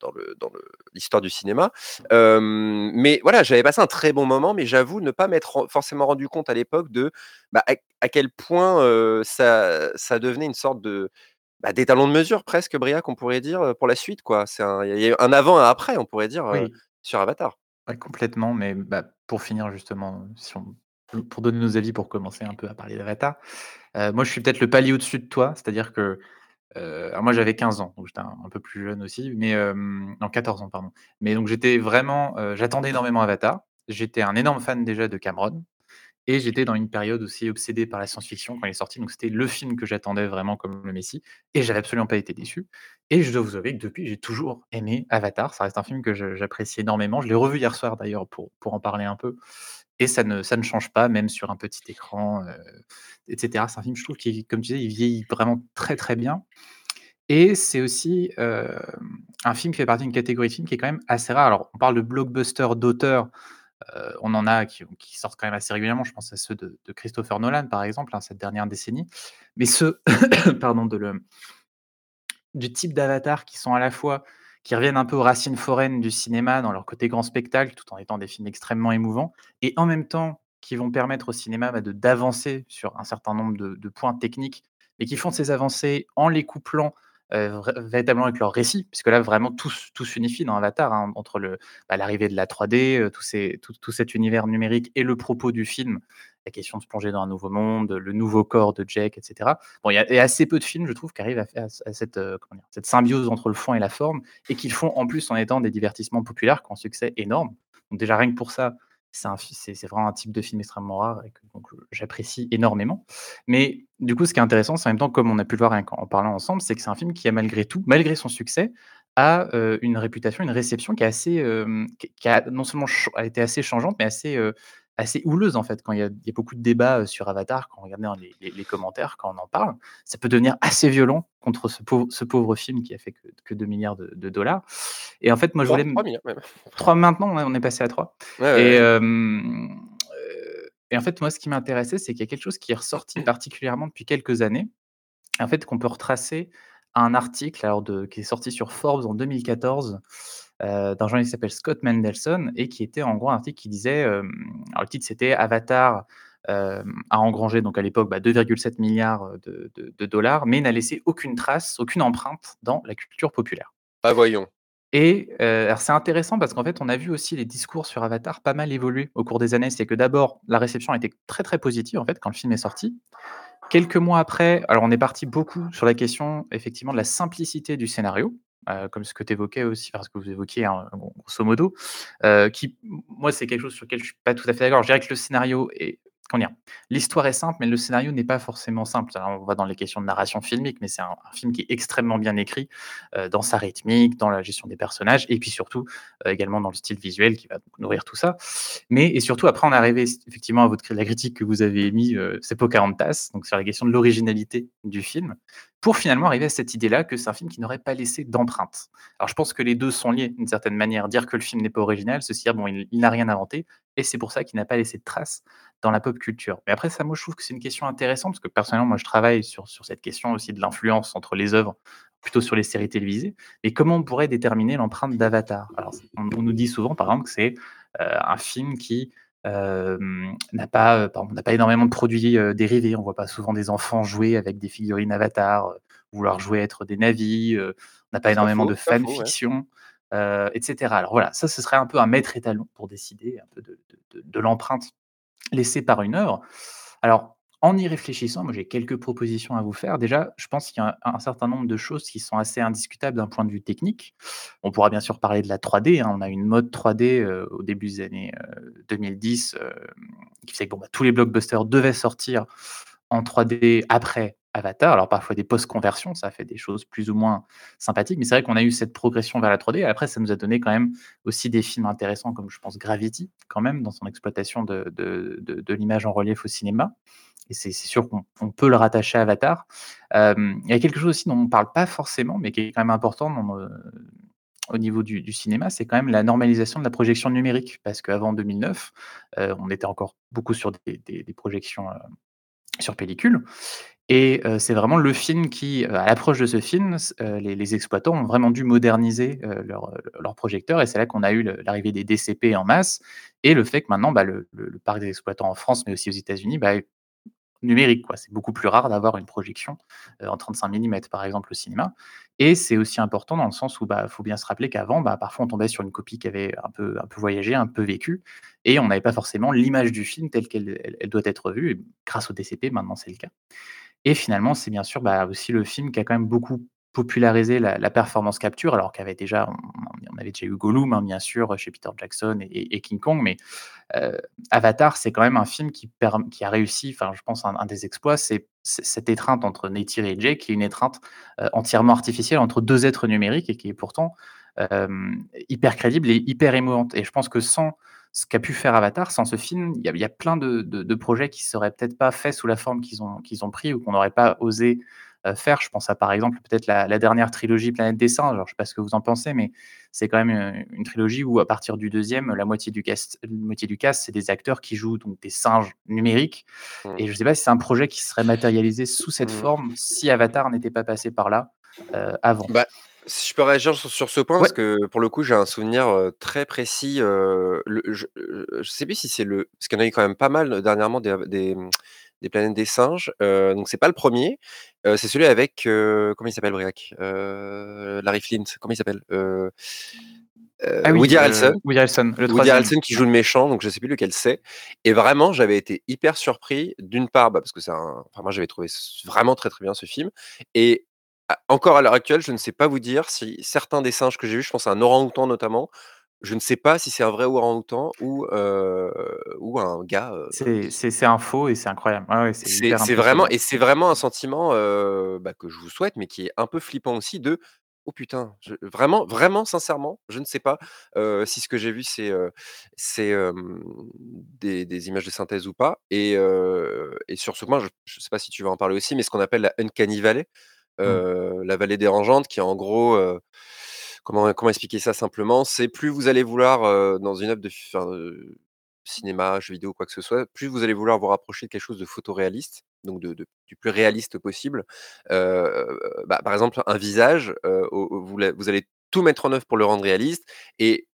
dans le dans le l'histoire du cinéma. Mais voilà, j'avais passé un très bon moment, mais j'avoue ne pas m'être forcément rendu compte à l'époque de, bah, à à quel point, ça ça devenait une sorte de, bah, d'étalon de mesure presque, Briac, on pourrait dire, pour la suite, quoi. C'est un il y a un avant, un après, on pourrait dire, Oui. sur Avatar. Ouais, complètement, mais bah, pour finir justement, si on pour donner nos avis, pour commencer un peu à parler d'Avatar, moi je suis peut-être le palier au-dessus de toi, c'est-à-dire que, alors moi j'avais 15 ans, donc j'étais un un peu plus jeune aussi, mais non 14 ans pardon, mais donc j'étais vraiment, j'attendais énormément Avatar. J'étais un énorme fan déjà de Cameron et j'étais dans une période aussi obsédée par la science-fiction quand il est sorti, donc c'était le film que j'attendais vraiment comme le messie et j'avais absolument pas été déçu et je dois vous avouer que depuis, j'ai toujours aimé Avatar. Ça reste un film que j'apprécie énormément. Je l'ai revu hier soir d'ailleurs pour pour en parler un peu et ça ne ça ne change pas même sur un petit écran, heu, et cetera. C'est un film, je trouve, qui, comme tu disais, il vieillit vraiment très, très bien et c'est aussi, hem, un film qui fait partie d'une catégorie de films qui est quand même assez rare. Alors, on parle de blockbuster d'auteur, on en a qui sortent quand même assez régulièrement. Je pense à ceux de Christopher Nolan, par exemple, hein, cette dernière décennie. Mais ceux, [COUGHS] pardon, de le du type d'Avatar qui sont à la fois qui reviennent un peu aux racines foraines du cinéma dans leur côté grand spectacle, tout en étant des films extrêmement émouvants et en même temps qui vont permettre au cinéma, bah, de d'avancer sur un certain nombre de de points techniques et qui font ces avancées en les couplant, vrai véritablement avec leur récit. Puisque là, vraiment tout tout s'unifie dans Avatar, hein, entre bah, l'arrivée de la 3D, heu, tous ces tout cet univers numérique et le propos du film. La question de se plonger dans un nouveau monde, le nouveau corps de Jake et cetera. Bon, il y a assez peu de films, je trouve, qui arrivent à à cette, dire? Cette symbiose entre le fond et la forme et qui le font en plus en étant des divertissements populaires qui ont un succès énorme. Donc déjà rien que pour ça, c'est vraiment un type de film extrêmement rare et que j'apprécie énormément. Mais du coup, ce qui est intéressant, c'est en même temps, comme on a pu le voir qu'en parlant ensemble, c'est que c'est un film qui a malgré tout, malgré son succès, a, heu, une réputation, une réception qui est assez, hem, qui a non seulement a été assez changeante, mais assez, heu, assez houleuse en fait. Quand il y a il y a beaucoup de débats, heu, sur Avatar, quand on regarde dans les les les commentaires, quand on en parle, ça peut devenir assez violent contre ce pauvre ce pauvre film qui a fait que que 2 000 de de dollars et en fait, moi, je 3, voulais m 3 000 même. 3 maintenant, on est passé à 3 Ouais, ouais, et hem, heu et en fait, moi, ce qui m'intéressait, c'est qu'il y a quelque chose qui est ressorti particulièrement depuis quelques années, en fait, qu'on peut retracer à un article alors de qui est sorti sur Forbes en 2014, heu, d'un journaliste qui s'appelle Scott Mendelson et qui était en gros un article qui disait, alors le titre c'était «Avatar, hem, a engrangé» donc à l'époque, bah, 2,7 000 000 de de de dollars, mais n'a laissé aucune trace, aucune empreinte dans la culture populaire. Bah, voyons. Et c'est intéressant parce qu'en fait, on a vu aussi les discours sur Avatar pas mal évoluer au cours des années. C'est que d'abord, la réception a été très, très positive en fait quand le film est sorti. Quelques mois après, alors on est parti beaucoup sur la question effectivement de la simplicité du scénario, heu, comme ce que tu évoquais aussi, enfin ce que vous évoquiez, hein, gros grosso modo, heu, qui moi c'est quelque chose sur lequel je suis pas tout à fait d'accord. Je dirais que le scénario est? L'histoire est simple, mais le scénario n'est pas forcément simple. Alors on va dans les questions de narration filmique, mais c'est un film qui est extrêmement bien écrit, heu, dans sa rythmique, dans la gestion des personnages et puis surtout, heu, également dans le style visuel qui va nourrir tout ça. Mais et surtout après on est arrivé effectivement à votre la critique que vous avez émis, heu, c'est Pocahontas, donc sur la question de l'originalité du film, pour finalement arriver à cette idée-là que c'est un film qui n'aurait pas laissé d'empreinte. Alors je pense que les 2 sont liés d'une certaine manière. Dire que le film n'est pas original, se dire: «Bon, il n'a rien inventé» et c'est pour ça qu'il n'a pas laissé de traces dans la pop culture. Mais après ça, moi je trouve que c'est une question intéressante parce que personnellement, moi je travaille sur sur cette question aussi de l'influence entre les œuvres, plutôt sur les séries télévisées et comment on pourrait déterminer l'empreinte d'Avatar? Alors on on nous dit souvent par exemple que c'est, heu, un film qui, hem, n'a pas, n'a pas énormément de produits, dérivés. On voit pas souvent des enfants jouer avec des figurines Avatar, vouloir jouer à être des Na'vis, on n'a pas énormément faux, de fanfiction, heu et cetera. Alors voilà, ça ce serait un peu un maître étalon pour décider un peu de l'empreinte laissée par une œuvre. Alors en y réfléchissant, moi j'ai quelques propositions à vous faire. Déjà, je pense qu'il y a un certain nombre de choses qui sont assez indiscutables d'un point de vue technique. On pourra bien sûr parler de la 3D, hein. On a une mode 3D, heu, au début des années, heu, 2010, hem, qui faisait que bah, tous les blockbusters devaient sortir en 3D après Avatar. Alors parfois des post-conversions, ça fait des choses plus ou moins sympathiques, mais c'est vrai qu'on a eu cette progression vers la 3D et après ça nous a donné quand même aussi des films intéressants comme je pense Gravity quand même dans son exploitation de de l'image en relief au cinéma et c'est sûr qu'on on peut le rattacher à Avatar. Il y a quelque chose aussi dont on parle pas forcément, mais qui est quand même important heu, au niveau du cinéma, c'est quand même la normalisation de la projection numérique. Parce qu'avant 2009, heu, on était encore beaucoup sur des projections, heu, sur pellicule. Et heu, c'est vraiment le film qui, heu, à l'approche de ce film, heu, les les exploitants ont vraiment dû moderniser, heu, leurs, heu, leurs projecteurs et c'est là qu'on a eu l'arrivée des DCP en masse et le fait que maintenant, bah, le le le parc des exploitants en France, mais aussi aux États-Unis, bah, numérique. C'est beaucoup plus rare d'avoir une projection, heu, en 35 millimètres par exemple au cinéma. Et c'est aussi important dans le sens où, bah, faut bien se rappeler qu'avant, bah, parfois on tombait sur une copie qui avait un peu voyagé, un peu vécu et on n'avait pas forcément l'image du film telle qu'elle elle elle doit être vue. Grâce aux DCP maintenant c'est le cas. Et finalement, c'est bien sûr, bah, aussi le film qui a quand même beaucoup popularisé la performance capture alors qu'il y avait déjà on avait déjà eu Gollum, hein, bien sûr, chez Peter Jackson et King Kong mais heu, Avatar, c'est quand même un film qui a réussi, enfin je pense un des exploits, c'est cette étreinte entre Neytiri et Jake qui est une étreinte, heu, entièrement artificielle entre 2 êtres numériques et qui est pourtant, hem, hyper crédible et hyper émouvante. Et je pense que sans ce qu'a pu faire Avatar, sans ce film, il y a plein de projets qui seraient peut-être pas faits sous la forme qu'ils ont qu'ils ont pris ou qu'on n'aurait pas osé, faire. Je pense à, par exemple, peut-être la la dernière trilogie Planète des singes. Alors je sais pas ce que vous en pensez, mais c'est quand même, heu, une trilogie où à partir du 2e, la moitié du cast la moitié du cast, c'est des acteurs qui jouent donc des singes numériques Mmh. et je sais pas si c'est un projet qui serait matérialisé sous cette Mmh. forme si Avatar n'était pas passé par là, heu, avant. Bah, si je peux réagir sur sur ce point, Ouais. parce que pour le coup, j'ai un souvenir, heu, très précis, le je, je sais plus si c'est le parce qu'il y en a eu quand même pas mal, dernièrement des des Planètes des singes, donc c'est pas le 1er, heu, c'est celui avec, comment il s'appelle Briac? Larry Flynt, comment il s'appelle? Ah oui, Woody Harrelson. Woody Harrelson, le Woody 3e. Harrelson qui joue le méchant, donc je sais plus lequel c'est et vraiment j'avais été hyper surpris, d'une part, bah, parce que c'est un enfin moi j'avais trouvé vraiment très, très bien ce film et encore à l'heure actuelle, je ne sais pas vous dire si certains des singes que j'ai vus, je pense à un orang-outan notamment, je ne sais pas si c'est un vrai orang-outan ou ou un gars, C'est un faux et c'est incroyable. Ouais, c'est C'est hyper c'est vraiment impressionnant. et c'est vraiment un sentiment, bah, que je vous souhaite, mais qui est un peu flippant aussi de: «Oh putain!» je vraiment vraiment sincèrement, je ne sais pas, si ce que j'ai vu c'est, des des images de synthèse ou pas et et sur ce point, je je sais pas si tu veux en parler aussi, mais ce qu'on appelle la Uncanny Valley, Mmh. la vallée dérangeante qui en gros, comment expliquer ça simplement? C'est plus vous allez vouloir, dans une œuvre de cinéma, jeux vidéo, quoi que ce soit, plus vous allez vouloir vous rapprocher de quelque chose de photoréaliste, donc du plus réaliste possible. Bah, par exemple, un visage, vous allez tout mettre en œuvre pour le rendre réaliste et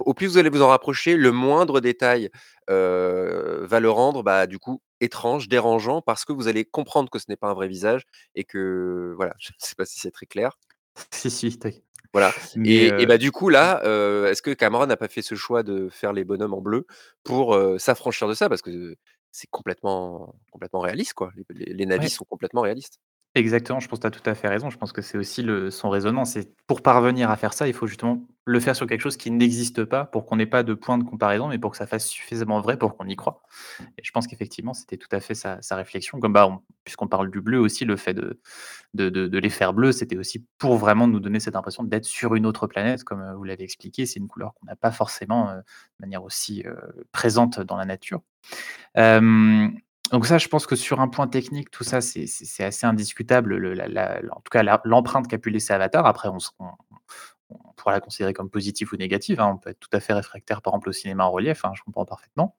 au plus vous allez vous en rapprocher, le moindre détail, va le rendre, bah, du coup, étrange, dérangeant parce que vous allez comprendre que ce n'est pas un vrai visage et que voilà, [LAUGHS] je sais pas si c'est très clair? Si, si, Voilà et bah, du coup là, heu, est-ce que Cameron n'a pas fait ce choix de faire les bonhommes en bleu pour, s'affranchir de ça? Parce que c'est complètement complètement réaliste, quoi. Les les les Na'vis Ouais. sont complètement réalistes. Exactement, je pense tu as tout à fait raison. Je pense que c'est aussi le son raisonnement. C'est pour parvenir à faire ça, il faut justement le faire sur quelque chose qui n'existe pas pour qu'on n'ait pas de point de comparaison, mais pour que ça fasse suffisamment vrai pour qu'on y croit et je pense qu'effectivement, c'était tout à fait sa réflexion comme, bah, on puisqu'on parle du bleu aussi, le fait de les faire bleus, c'était aussi pour vraiment nous donner cette impression d'être sur une autre planète comme, heu, vous l'avez expliqué. C'est une couleur qu'on n'a pas forcément, heu, de manière aussi, heu, présente dans la nature. Donc ça, je pense que sur un point technique, tout ça, c'est assez indiscutable, en tout cas l'empreinte qu'a pu laisser Avatar. Après on pourra la considérer comme positive ou négative, hein. On peut être tout à fait réfractaire, par exemple, au cinéma en relief, hein, je comprends parfaitement.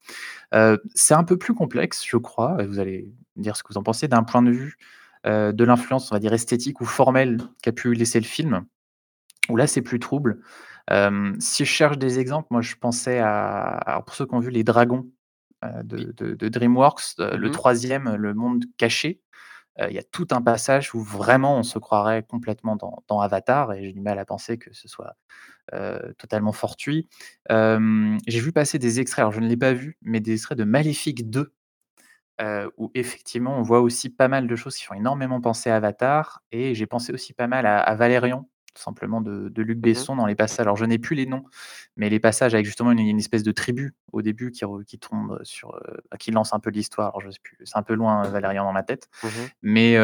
Heu, c'est un peu plus complexe, je crois vous allez dire ce que vous en pensez, d'un point de vue, heu, de l'influence, on va dire esthétique ou formelle qu'a pu laisser le film, où là, c'est plus trouble. Hem, si je cherche des exemples, moi je pensais à alors pour ceux qui ont vu Les Dragons. De de de DreamWorks, heu, Mmh le mh. 3e, Le Monde Caché, heu, il y a tout un passage où vraiment on se croirait complètement dans dans Avatar et j'ai du mal à penser que ce soit, totalement fortuit. J'ai vu passer des extraits, alors je ne l'ai pas vu, mais des extraits de Maléfique 2, heu, où effectivement on voit aussi pas mal de choses qui font énormément penser à Avatar et j'ai pensé aussi pas mal à à Valérian, tout simplement de de Luc Mmh mh. Besson dans les passages alors je n'ai plus les noms, mais les passages avec justement une une espèce de tribu au début qui tombe sur, heu, bah, qui lance un peu l'histoire. Alors je sais plus, c'est un peu loin, heu, Valérian dans ma tête, Mmh mh. mais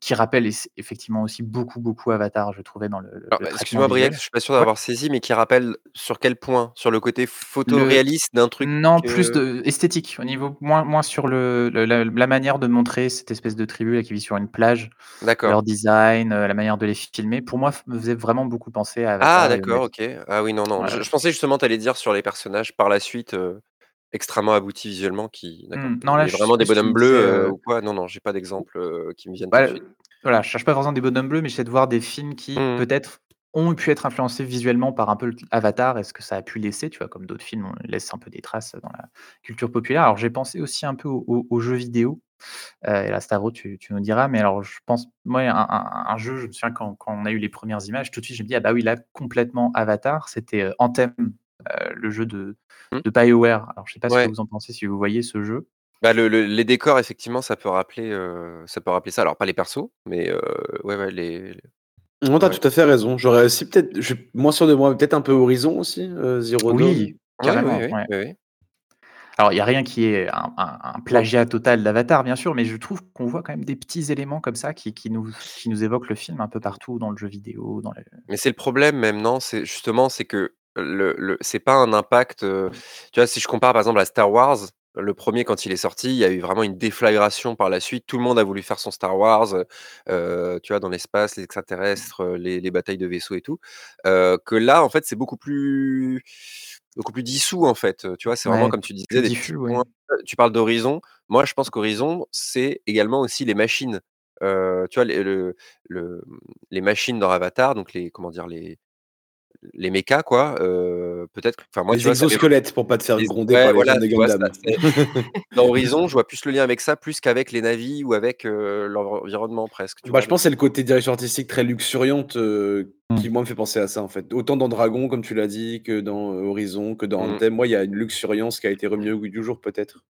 qui rappelle effectivement aussi beaucoup, beaucoup Avatar, je trouvais dans le le le excuse-moi Briac, je suis pas sûr Ouais. d'avoir saisi, mais qui rappelle sur quel point? Sur le côté Le photoréaliste d'un truc, non, plus de esthétique, au niveau moins moins sur le le la la manière de montrer cette espèce de tribu là qui vit sur une plage, D'accord. leur design, heu, la manière de les filmer, pour moi, me faisait vraiment beaucoup penser à Ah Avatar d'accord. OK. Ah oui, non, non, Ouais, je pensais justement tu allais dire sur les personnages par la suite, extrêmement aboutis visuellement qui Mmh, non, là, je vraiment des bonhommes me bleus, ou quoi, non, non, j'ai pas d'exemple, qui me viennent bah, voilà, je cherche pas forcément des bonhommes bleus, mais j'essaie de voir des films qui, Mmh mh. peut-être, ont pu être influencés visuellement par un peu l Avatar et ce que ça a pu laisser, tu vois? Comme d'autres films, on laisse un peu des traces dans la culture populaire. Alors j'ai pensé aussi un peu aux aux jeux vidéo, et là Stavro tu tu nous diras, mais alors je pense moi un un un jeu, je me souviens quand quand on a eu les 1res images, tout de suite je me dis: «Ah bah oui, là, complètement Avatar», c'était, heu, Anthem, heu, le jeu de Mmh. de BioWare. Alors je sais pas ce que vous en pensez, si vous voyez ce jeu? Bah, le le les décors effectivement, ça peut rappeler, ça peut rappeler ça. Alors pas les persos, mais ouais, ouais, les Non, tu as ouais. tout à fait raison. J'aurais aussi peut-être je suis moins sûr de moi, peut-être un peu Horizon aussi, Zero Oui, Dawn? Oui, oui, carrément, oui, ouais. oui, oui. Alors il y a rien qui est un plagiat total d'Avatar, bien sûr, mais je trouve qu'on voit quand même des petits éléments comme ça qui nous qui nous évoquent le film un peu partout dans le jeu vidéo, dans Mais c'est le problème même, non? C'est justement, c'est que le le c'est pas un impact, heu, tu vois, si je compare par exemple à Star Wars, Le 1er quand il est sorti, il y a eu vraiment une déflagration par la suite. Tout le monde a voulu faire son Star Wars, heu, tu vois? Dans l'espace, les extraterrestres, heu, les les batailles de vaisseaux et tout. Heu, que là, en fait, c'est beaucoup plus beaucoup plus dissous, en fait, heu, tu vois? C'est vraiment Ouais, comme tu plus disais des petits diffus, ouais. points. Heu, tu parles d'Horizon. Moi, je pense qu'Horizon, c'est également aussi les machines. Heu, tu vois? Les le le, mmh, les machines dans Avatar, donc les comment dire? Les les mechas, quoi, peut-être que enfin moi, tu Les vois? Exosquelettes pour pas te faire les gronder ouais, par les voilà, vois? Ça [LAUGHS] dans Horizon, je vois plus le lien avec ça, plus qu'avec les navis ou avec, l'environnement presque, tu Bah, vois? je pense c'est le côté direction artistique très luxuriante, heu, Mmh. qui moi me fait penser à ça, en fait. Autant dans Dragon, comme tu l'as dit, que dans Horizon, que dans. Anthem. Moi, il y a une luxuriance qui a été remis au goût du jour, peut-être.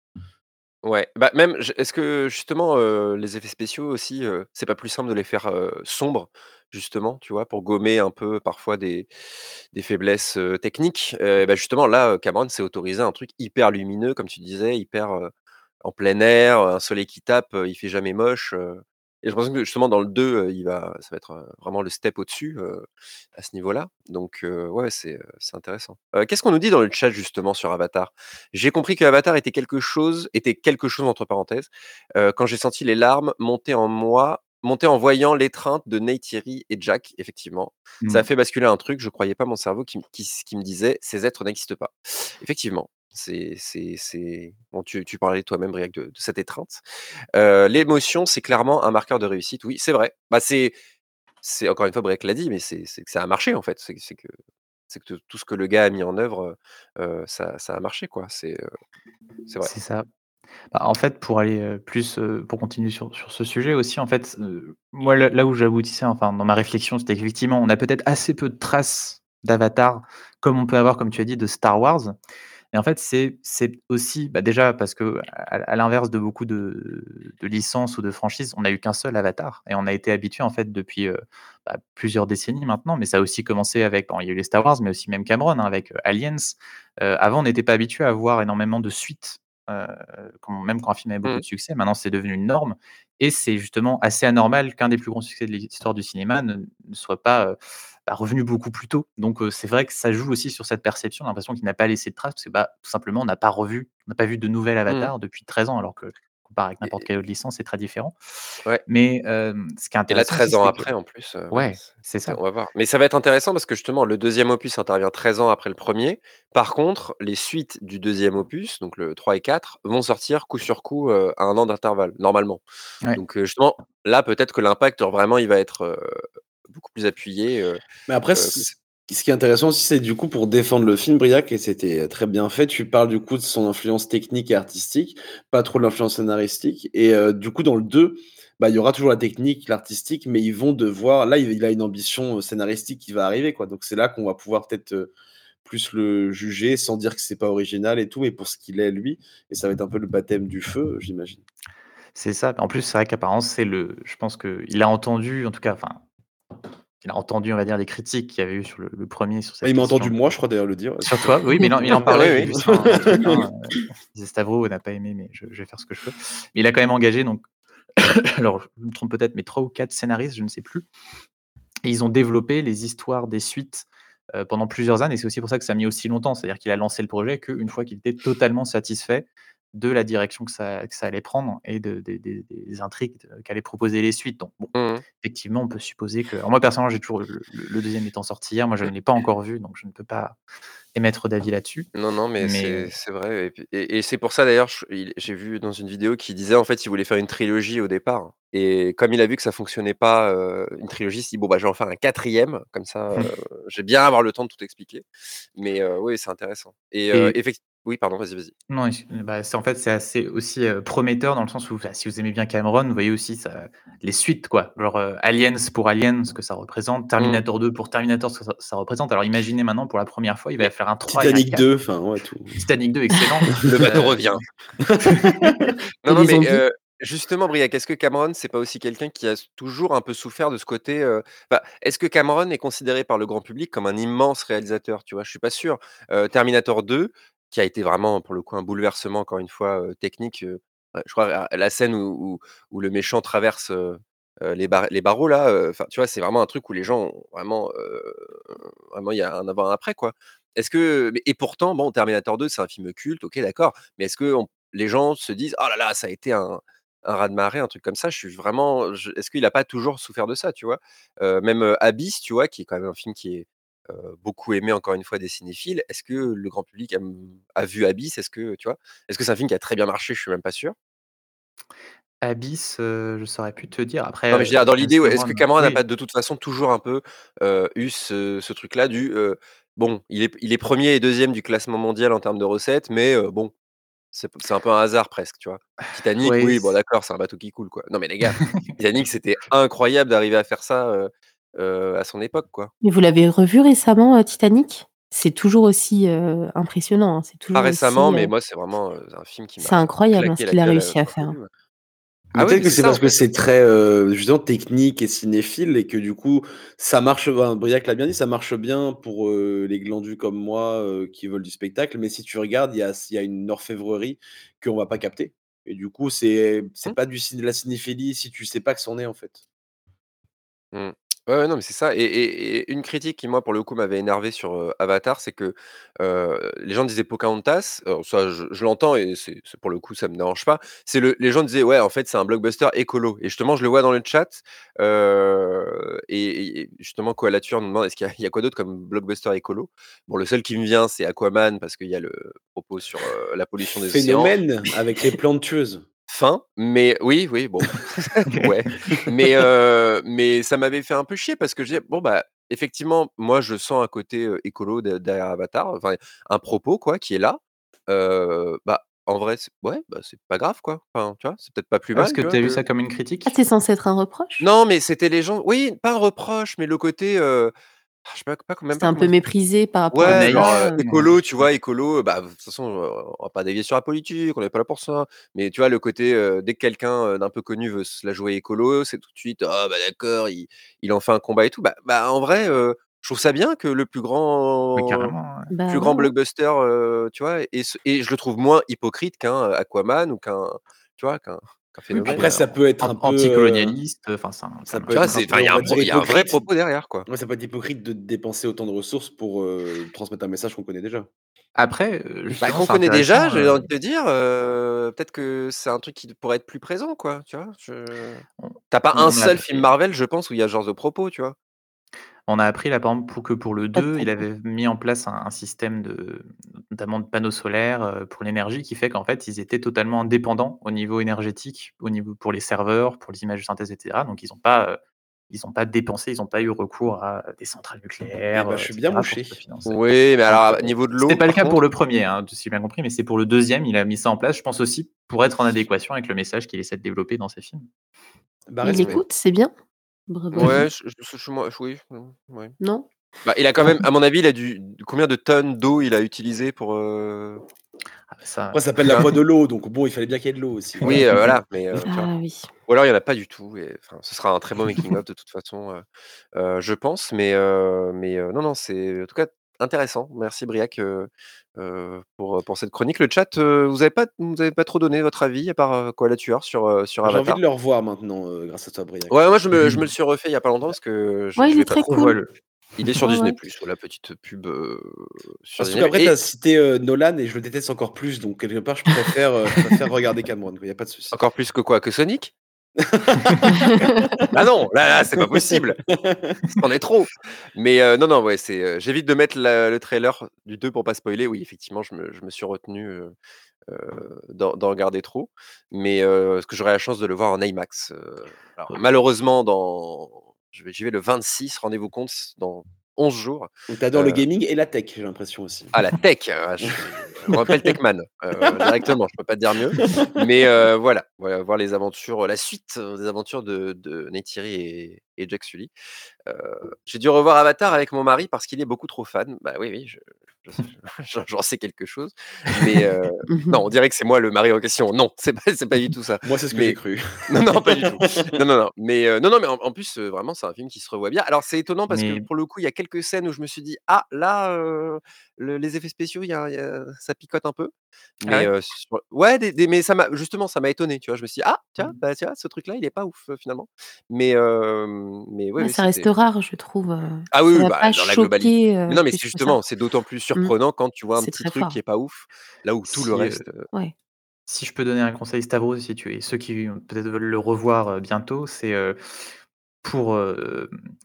Ouais, bah, même est-ce que justement, les effets spéciaux aussi, c'est pas plus simple de les faire, sombres, justement, tu vois? Pour gommer un peu parfois des des faiblesses, techniques? Et bah, justement là, Cameron s'est autorisé un truc hyper lumineux, comme tu disais, hyper, en plein air, un soleil qui tape, heu, il fait jamais moche, et j'ai l'impression que justement dans le 2, heu, il va ça va être, vraiment le step au-dessus, à ce niveau-là. Donc heu, ouais, c'est, intéressant. Qu'est-ce qu'on nous dit dans le chat justement sur Avatar? J'ai compris que Avatar était quelque chose était quelque chose entre parenthèses, quand j'ai senti les larmes monter en moi monter en voyant l'étreinte de Neytiri et Jack, effectivement. Ça a Mmh. fait basculer un truc, je croyais pas mon cerveau qui me qui s qui me disait: «Ces êtres n'existent pas». Effectivement, c'est c'est c'est bon, tu tu parlais toi-même, Briac, de de cette étreinte. Heu, l'émotion, c'est clairement un marqueur de réussite. Oui, c'est vrai. Bah, c'est c'est encore une fois, Briac l'a dit, mais c'est c'est que ça a marché, en fait. C'est que c'est que tout ce que le gars a mis en œuvre, heu, ça ça a marché, quoi. C'est, heu, c'est vrai. C'est ça. Bah, en fait, pour aller, plus, pour continuer sur sur ce sujet aussi, en fait, moi, là où j'aboutissais, enfin, dans ma réflexion, c'était qu'effectivement, on a peut-être assez peu de traces d'Avatar, comme on peut avoir, comme tu as dit, de Star Wars. Et en fait, c'est aussi, bah, déjà parce qu'à à l'inverse de beaucoup de de licences ou de franchises, on n'a eu qu'un seul Avatar et on a été habitué en fait depuis, bah, plusieurs décennies maintenant, mais ça a aussi commencé avec bon, il y a eu les Star Wars, mais aussi même Cameron, hein, avec, Aliens. Avant, on n'était pas habitué à voir énormément de suites, quand même quand un film avait beaucoup Mmh. de succès. Maintenant, c'est devenu une norme et c'est justement assez anormal qu'un des plus grands succès de l'histoire du cinéma ne ne soit pas, heu, bah, revenu beaucoup plus tôt. Donc, heu, c'est vrai que ça joue aussi sur cette perception, l'impression qu'il n'a pas laissé de traces parce que, bah, tout simplement, on n'a pas revu, on n'a pas vu de nouvel Mmh Avatar depuis 13 ans, alors que comparé avec n'importe quelle autre licence, c'est très différent. ouais. Mais, hem, ce qui est Et là, intéressant aussi, 13 ans que après, en plus, heu, ouais, c'est ça. on va voir. Mais ça va être intéressant parce que justement, le 2e opus intervient 13 ans après le 1er. Par contre, les suites du 2e opus, donc le 3 et 4, vont sortir coup sur coup, à 1 an d'intervalle, normalement. Ouais. Donc justement, là, peut-être que l'impact, vraiment, il va être, beaucoup plus appuyé, Mais après, ce qui est intéressant aussi, c'est du coup pour défendre le film, Briac, et c'était très bien fait, tu parles du coup de son influence technique et artistique, pas trop de l'influence scénaristique et heu, du coup dans le 2, bah, il y aura toujours la technique, l'artistique, mais ils vont devoir là, il a une ambition, heu, scénaristique qui va arriver, quoi. Donc c'est là qu'on va pouvoir peut-être, heu, plus le juger sans dire que c'est pas original et tout, mais pour ce qu'il est lui et ça va être un peu le baptême du feu, j'imagine. C'est ça. En plus, c'est vrai qu'apparemment, c'est le je pense qu'il a entendu, en tout cas, il a entendu, on va dire, les critiques qu'il y avait eu sur le le 1er sur cette il m'a entendu moi, je crois d'ailleurs le dire, sur toi, oui, mais il en il en [LAUGHS] Oui, parlait, oui. hein, [LAUGHS] il disait: «Stavro n'a pas aimé, mais je je vais faire ce que je peux». Mais il a quand même engagé donc [COUGHS] alors je me trompe peut-être, mais 3 ou 4 scénaristes, je ne sais plus et ils ont développé les histoires des suites, heu, pendant plusieurs années. C'est aussi pour ça que ça a mis aussi longtemps. C'est-à-dire qu'il a lancé le projet qu'une fois qu'il était totalement satisfait de la direction que ça que ça allait prendre et de des intrigues qu'allaient proposer les suites. Donc bon, Mmh mh. effectivement, on peut supposer que alors moi, personnellement, j'ai toujours le le 2e étant sorti hier, moi, je ne l'ai pas encore vu, donc je ne peux pas émettre d'avis là-dessus. Non, non, mais Mais c'est vrai et puis et et c'est pour ça d'ailleurs, j'ai vu dans une vidéo qu'il disait, en fait, il voulait faire une trilogie au départ et comme il a vu que ça fonctionnait pas, heu, une trilogie, il s'est dit: «Bon, bah, je vais en faire un 4e, comme ça, heu, je vais bien avoir le temps de tout expliquer». Mais oui, c'est intéressant et heu, et effect oui, pardon, vas-y, vas-y. Non, ex bah, c'est en fait, c'est assez aussi, heu, prometteur dans le sens où, enfin, si vous aimez bien Cameron, vous voyez aussi ça les suites quoi, genre, heu, Aliens pour Aliens, ce que ça représente, Mmh. Terminator 2 pour Terminator, ce que ça ça représente. Alors imaginez maintenant pour la première fois, il va faire un 3 et un Titanic 4. 2, enfin ouais, tout. Titanic 2 excellent, [LAUGHS] le bateau revient. [LAUGHS] Non, non, mais justement, Briac, est-ce que Cameron, c'est pas aussi quelqu'un qui a toujours un peu souffert de ce côté, bah, est-ce que Cameron est considéré par le grand public comme un immense réalisateur, tu vois? Je suis pas sûr. Terminator 2, qui a été vraiment, pour le coup, un bouleversement, encore une fois, technique, je crois la scène où où le méchant traverse, les bar les barreaux là, enfin, tu vois? C'est vraiment un truc où les gens vraiment, vraiment il y a un avant, un après, quoi. Est-ce que et pourtant, bon, Terminator 2, c'est un film culte, OK, d'accord, mais est-ce qu'on les gens se disent: «Oh là là, ça a été un un raz-de-marée», un truc comme ça. Je suis vraiment est-ce qu'il a pas toujours souffert de ça, tu vois? Même, Abyss, tu vois? Qui est quand même un film qui est, beaucoup aimé encore une fois des cinéphiles. Est-ce que le grand public a, a vu Abyss? Est-ce que tu vois? Est-ce que c'est un film qui a très bien marché? Je suis même pas sûr. Abyss, heu, je saurais plus te dire. Après, Non, mais je veux dire heu, dans l'idée, est-ce que Cameron n'a oui. pas de toute façon toujours un peu, eu ce ce truc-là du, bon, il est il est 1er et 2e du classement mondial en termes de recettes, mais bon, c'est un peu un hasard presque, tu vois? Titanic, Ouais, oui, bon d'accord, c'est un bateau qui coule, quoi. Non mais les gars, [LAUGHS] Titanic, c'était incroyable d'arriver à faire ça, heu, à son époque, quoi. Mais vous l'avez revu récemment, heu, Titanic? C'est toujours aussi, heu, impressionnant, hein, c'est Pas toujours récemment, aussi, mais moi, c'est vraiment, un film qui c'est m'a incroyable, hein, ce qu'il a réussi à faire, Ah peut-être que c'est c'est parce que c'est très, justement technique et cinéphile et que du coup, ça marche ben, Briac l'a bien dit, ça marche bien pour, les glandus comme moi, qui veulent du spectacle, mais si tu regardes, il y a s il y a une orfèvrerie qu'on va pas capter et du coup, c'est c'est Mmh. pas du de la cinéphilie si tu sais pas que c'en est, en fait. Mmh. Ouais, ouais, non, mais c'est ça et une critique qui, moi, pour le coup, m'avait énervé sur, Avatar, c'est que, les gens disaient Pocahontas, ça, je je l'entends et c'est pour le coup, ça me dérange pas. C'est le les gens disaient: «Ouais, en fait, c'est un blockbuster écolo» et justement, je le vois dans le chat, et et justement, Koala Tueur nous demande: «Est-ce qu'il y a quoi d'autre comme blockbuster écolo?» bon, le seul qui me vient, c'est Aquaman parce qu'il y a le propos sur, la pollution des océans. Phénomène avec les plantes tueuses. Fin, mais oui, oui, bon, [LAUGHS] ouais, mais heu, mais ça m'avait fait un peu chier parce que je disais: «Bon, bah, effectivement, moi, je sens un côté, heu, écolo de derrière Avatar, enfin, un propos, quoi, qui est là». Heu, bah, en vrai, c'est ouais, bah, c'est pas grave, quoi. Enfin, tu vois? C'est peut-être pas plus Ah, parce mal, que tu as vu que ça comme une Ah, critique? c'est censé être un reproche? Non, mais c'était les gens oui, pas un reproche, mais le côté, ah, je sais pas pas même C'était pas un peu méprisé par rapport Ouais, à Ouais, genre, ouais, écolo, tu vois? Écolo, bah, de toute façon, heu, on va pas dévier sur la politique, on n'est pas là pour ça, mais tu vois, le côté, heu, dès que quelqu'un, d'un peu connu veut se la jouer écolo, c'est tout de suite: «Ah bah, d'accord, il il en fait un combat et tout». Bah bah, en vrai, je trouve ça bien que le plus grand carrément, ouais. Bah, plus ouais, grand ouais. blockbuster, tu vois? Et ce et je le trouve moins hypocrite qu'un, Aquaman ou qu'un tu vois? Qu'un Phénomène. Après, ça peut être un anticolonialiste, enfin, un quand ça même peut enfin, il y a un va pro dire il y a un vrai propos derrière, quoi. Ouais, ça peut être hypocrite de dépenser autant de ressources pour, heu, transmettre un message qu'on connaît déjà. Après, heu, Bah, qu'on connaît déjà, j'ai envie de te dire, peut-être que c'est un truc qui pourrait être plus présent, quoi, tu vois? Je on tu as pas on un seul film Marvel, je pense, où il y a ce genre de propos, tu vois? On a appris là, par exemple, pour que pour le Pas de 2, il avait mis en place un un système de notamment de panneaux solaires, heu, pour l'énergie qui fait qu'en fait, ils étaient totalement indépendants au niveau énergétique, au niveau pour les serveurs, pour les images de synthèse et cetera, donc ils ont pas, ils ont pas dépensé, ils ont pas eu recours à des centrales nucléaires, bah, heu je suis bien mouché. Oui, mais alors, niveau de c'était l'eau, pas le cas pour le 1er, hein, si j'ai bien compris, mais c'est pour le 2e, il a mis ça en place, je pense aussi pour être en adéquation avec le message qu'il essaie de développer dans ses films. Bah, Mais écoute, c'est bien. Ouais, je je je moi oui, mmh, ouais. Non? Bah, il a quand même à mon avis, il a dû combien de tonnes d'eau il a utilisé pour, heu Ah bah, ça Après, ça s'appelle tu la vois? voix de l'eau, donc bon, il fallait bien qu'il y ait de l'eau aussi, Oui, voilà. heu, voilà, mais heu, tu vois? Ah oui. Ou alors il y en a pas du tout et enfin, ce sera un très bon making [LAUGHS] of de toute façon, heu heu, je pense, mais heu mais heu, non, non, c'est en tout cas intéressant. Merci Briac, heu heu, pour, pour cette chronique. Le chat, heu, vous avez pas vous avez pas trop donné votre avis à part, heu, Koala Tueur sur, heu, sur J'ai envie de Avatar? le revoir maintenant, grâce à toi, Briac, Ouais, moi, je me je me le suis refait il y a pas longtemps parce que je Ouais, je il vais est pas très trop cool. Il est sur Ouais, Disney+, ouais. voilà, petite pub, sur Ah, Disney+ qu'après tu as et cité, Nolan et je le déteste encore plus, donc quelque part, je préfère, heu, je préfère regarder Cameron, quoi, il y a pas de souci. Encore plus que quoi? Que Sonic? Ah non, là là, c'est pas possible! C'en est trop! Mais heu, non, non, ouais, c'est, heu, j'évite de mettre la le trailer du 2 pour pas spoiler. Oui, effectivement, je me je me suis retenu, heu heu, d'en regarder trop, mais parce que j'aurai la chance de le voir en IMAX, alors malheureusement dans vais j'y vais le 26, rendez-vous compte, dans 11 jours, Donc tu adores le gaming et la tech, j'ai l'impression aussi. Ah la tech, ah je [LAUGHS] suis on m'appelle Techman, [LAUGHS] heu, directement, je peux pas te dire mieux, mais heu, voilà, voilà, voir les aventures, la suite des aventures de de Neytiri et et Jack Sully. J'ai dû revoir Avatar avec mon mari parce qu'il est beaucoup trop fan. Bah, oui, oui, je [LAUGHS] j'en sais quelque chose, mais heu, Mmh non, [LAUGHS] on dirait que c'est moi le mari en question. Non, c'est pas c'est pas du tout ça, Moi, c'est ce que j'ai mais cru. [LAUGHS] non, non, pas du tout. Non, non, non, mais heu, non, non, mais en en plus, heu, vraiment, c'est un film qui se revoit bien. Alors c'est étonnant parce que Mais pour le coup, il y a quelques scènes où je me suis dit: «Ah là, le les effets spéciaux, il y a y a ça picote un peu», Ah mais ouais? heu, sur ouais, des des mais ça m'a justement, ça m'a étonné, tu vois? Je me suis dit: «Ah tiens, Mmh. bah, tiens, ce truc-là, il est pas ouf, finalement», mais mais Ouais, oui, ça reste rare, je trouve, ah oui, bah, dans la globalité mais non, mais c'est justement, c'est d'autant plus. Surprenant quand tu vois un petit truc qui est pas ouf, là où tout le Si, reste, Ouais. si je peux donner un conseil Stavros, si tu et ceux qui peut-être veulent le revoir, bientôt, c'est, pour,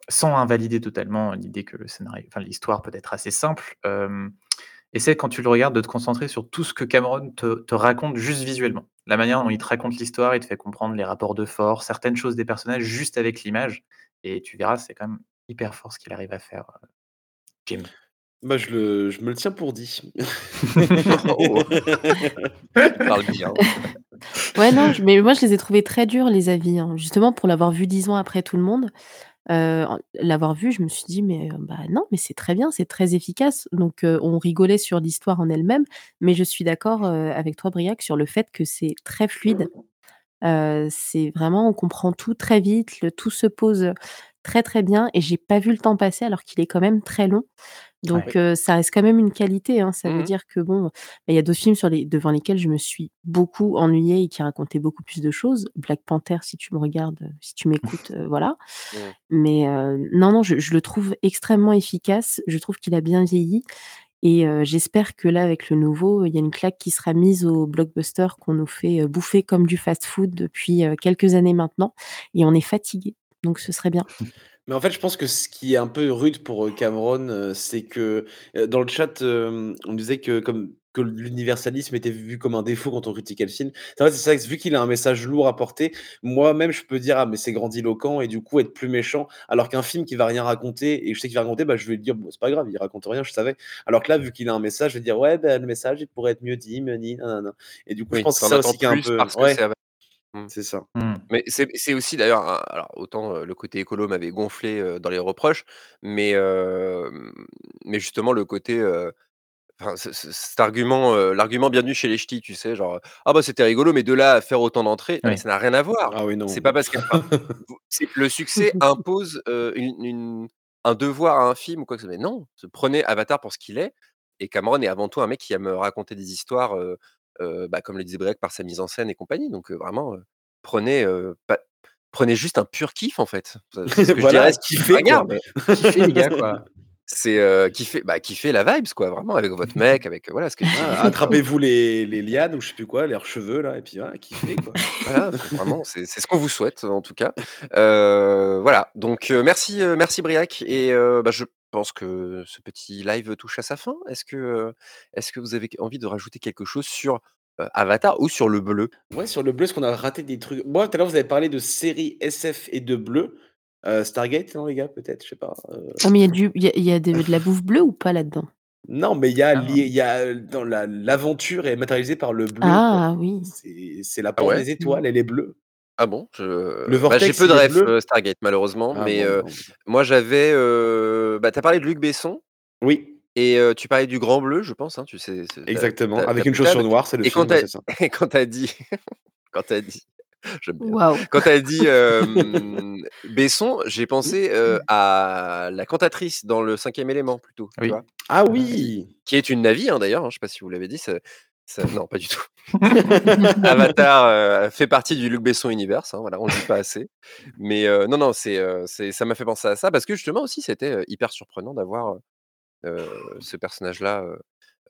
sans invalider totalement l'idée que le scénario enfin l'histoire peut être assez simple, essaie quand tu le regardes de te concentrer sur tout ce que Cameron te te raconte juste visuellement. La manière dont il te raconte l'histoire, il te fait comprendre les rapports de force, certaines choses des personnages juste avec l'image et tu verras, c'est quand même hyper fort ce qu'il arrive à faire, Jim. Bah, je le je me le tiens pour dit. [LAUGHS] Oh! Tu parles bien. [LAUGHS] Ouais, non, je mais moi je les ai trouvés très durs les avis, hein. Justement pour l'avoir vu 10 ans après tout le monde, heu, en l'avoir vu, je me suis dit: «Mais, heu, bah, non, mais c'est très bien, c'est très efficace». Donc, heu, on rigolait sur l'histoire en elle-même, mais je suis d'accord, heu, avec toi Briac sur le fait que c'est très fluide. Heu, c'est vraiment on comprend tout très vite, le tout se pose, très, très bien et j'ai pas vu le temps passer alors qu'il est quand même très long. Ouais. Donc, ça reste quand même une qualité, hein. Ça Mmh veut mh. dire que bon, bah, il y a d'autres films sur les devant lesquels je me suis beaucoup ennuyée et qui racontaient beaucoup plus de choses. Black Panther, si tu me regardes, si tu m'écoutes, [LAUGHS] voilà. Mmh. Mais, non, non, je je le trouve extrêmement efficace. Je trouve qu'il a bien vieilli et j'espère que là, avec le nouveau, il y a une claque qui sera mise aux blockbusters qu'on nous fait, bouffer comme du fast-food depuis, quelques années maintenant et on est fatigués. Donc ce serait bien. Mais en fait, je pense que ce qui est un peu rude pour, heu, Cameron, heu, c'est que, heu, dans le chat, on disait que comme que l'universalisme était vu comme un défaut quand on critiquait le film. C'est vrai, c'est ça, vu qu'il a un message lourd à porter, moi-même je peux dire: «Ah mais c'est grandiloquent» et du coup être plus méchant. Alors qu'un film qui va rien raconter et je sais qu'il va raconter, bah, je vais lui dire: «Bon, c'est pas grave, il raconte rien, je savais». Alors que là, vu qu'il a un message, je vais dire: «Ouais, bah, le message, il pourrait être mieux dit, meunie, nanana» et du coup, je pense que ça attends aussi qui est un plus peu parce que ouais, c'est mmh. c'est ça. Mmh. Mais c'est c'est aussi d'ailleurs un alors autant, le côté écolo m'avait gonflé, dans les reproches, mais mais justement le côté, heu, enfin ce ce cet argument, l'argument bienvenu chez les ch'tis, tu sais? Genre, «Ah bah, c'était rigolo, mais de là à faire autant d'entrées, non mais Oui. ça n'a rien à voir». Ah oui, C'est non. pas parce que enfin, vous c'est le succès [LAUGHS] impose, une une un devoir à un film ou quoi que ce soit. Mais non, se prenez Avatar pour ce qu'il est et Cameron est avant tout un mec qui aime, raconter des histoires, bah, comme le disait Briac, par sa mise en scène et compagnie. Donc, heu, vraiment, heu, prenez, pas prenez juste un pur kiff en fait. C'est ce [LAUGHS] que je dirais kiffer quoi. regardes. Kiffez les gars, quoi. [LAUGHS] C'est, heu, kiffer, bah, kiffer la vibes quoi, vraiment avec votre mec, avec, voilà ce que Ah, attrapez-vous les les lianes ou je sais plus quoi, leurs cheveux là et puis voilà, kiffez quoi. Voilà, vraiment, c'est ce qu'on vous souhaite en tout cas. Voilà, donc merci, merci Briac et bah, je pense que ce petit live touche à sa fin? Est-ce que, heu, est-ce que vous avez envie de rajouter quelque chose sur, heu, Avatar ou sur Le Bleu? Ouais, sur le bleu, est-ce qu'on a raté des trucs? Moi, tout à l'heure, vous avez parlé de séries SF et de bleu. Heu, Stargate, non les gars, peut-être? Je sais pas, heu Ah mais il y a du il y a il y a de de la [LAUGHS] bouffe bleue ou pas là-dedans? non, mais il y a Ah lié il y a, heu, dans la l'aventure est matérialisée par le bleu, quoi. Ah oui. C'est c'est la Ah porte ouais? des Mmh. étoiles, elle est bleue. Ah bon? Le Je bah, j'ai peu de bleu? heu, Stargate malheureusement, Ah mais bon, bon. moi j'avais, heu, bah, tu as parlé de Luc Besson? Oui, et tu parlais du Grand Bleu, je pense, hein, tu sais, exactement, avec une chaussure noire, c'est le et quand film, as c'est ça. [LAUGHS] et quand tu as dit [LAUGHS] quand tu as dit [LAUGHS] j'aime bien. Waouh! Quand tu as dit, Besson, j'ai pensé, heu, à la cantatrice dans Le 5e élément plutôt, tu Oui. vois? Ah oui! qui est une Na'vi, hein, d'ailleurs, hein, je sais pas si vous l'avez dit, ça ça non, pas du tout. [LAUGHS] Avatar, heu, fait partie du Luc Besson Universe, hein, voilà, on le dit pas assez. Mais heu, non, non, c'est, heu, c'est ça m'a fait penser à ça parce que justement aussi c'était, hyper surprenant d'avoir, ce personnage-là,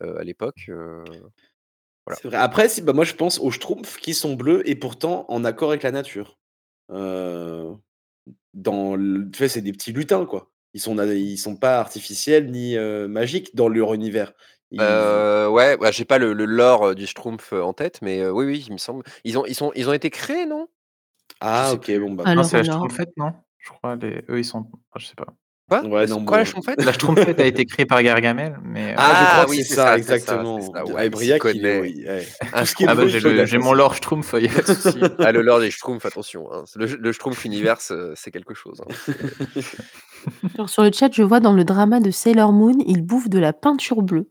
à l'époque, voilà. Vrai. Après si, bah, moi je pense aux Schtroumpfs qui sont bleus et pourtant en accord avec la nature. Dans l tu vois, c'est des petits lutins, quoi. Ils sont ils sont pas artificiels ni, magiques dans leur univers. Ils Heu, ouais, bah, j'ai pas le le lore, du Schtroumpf, en tête, mais oui, oui, il me semble. Ils ont ils sont ils ont été créés, non? Ah OK, plus. bon, bah, Non, Alors c'est la alors Schtroumpfette, non? Je crois les eux, ils sont ah, je sais pas. Quoi? ouais, La non, quoi la bon Schtroumpfette? La Schtroumpfette a été créée par Gargamel, mais heu ah, je crois Ah que oui, c'est ça, ça, ça, exactement. ça. D Ouais, ah, il Briac, il est oui, ouais. Ah bah, j'ai il le mon lore Schtroumpf, il y a souci. [LAUGHS] Ah, le lore des Schtroumpfs, attention, hein. Le le Schtroumpf Universe, c'est quelque chose, hein. [LAUGHS] Alors sur le chat, je vois dans le drama de Sailor Moon, ils bouffent de la peinture bleue.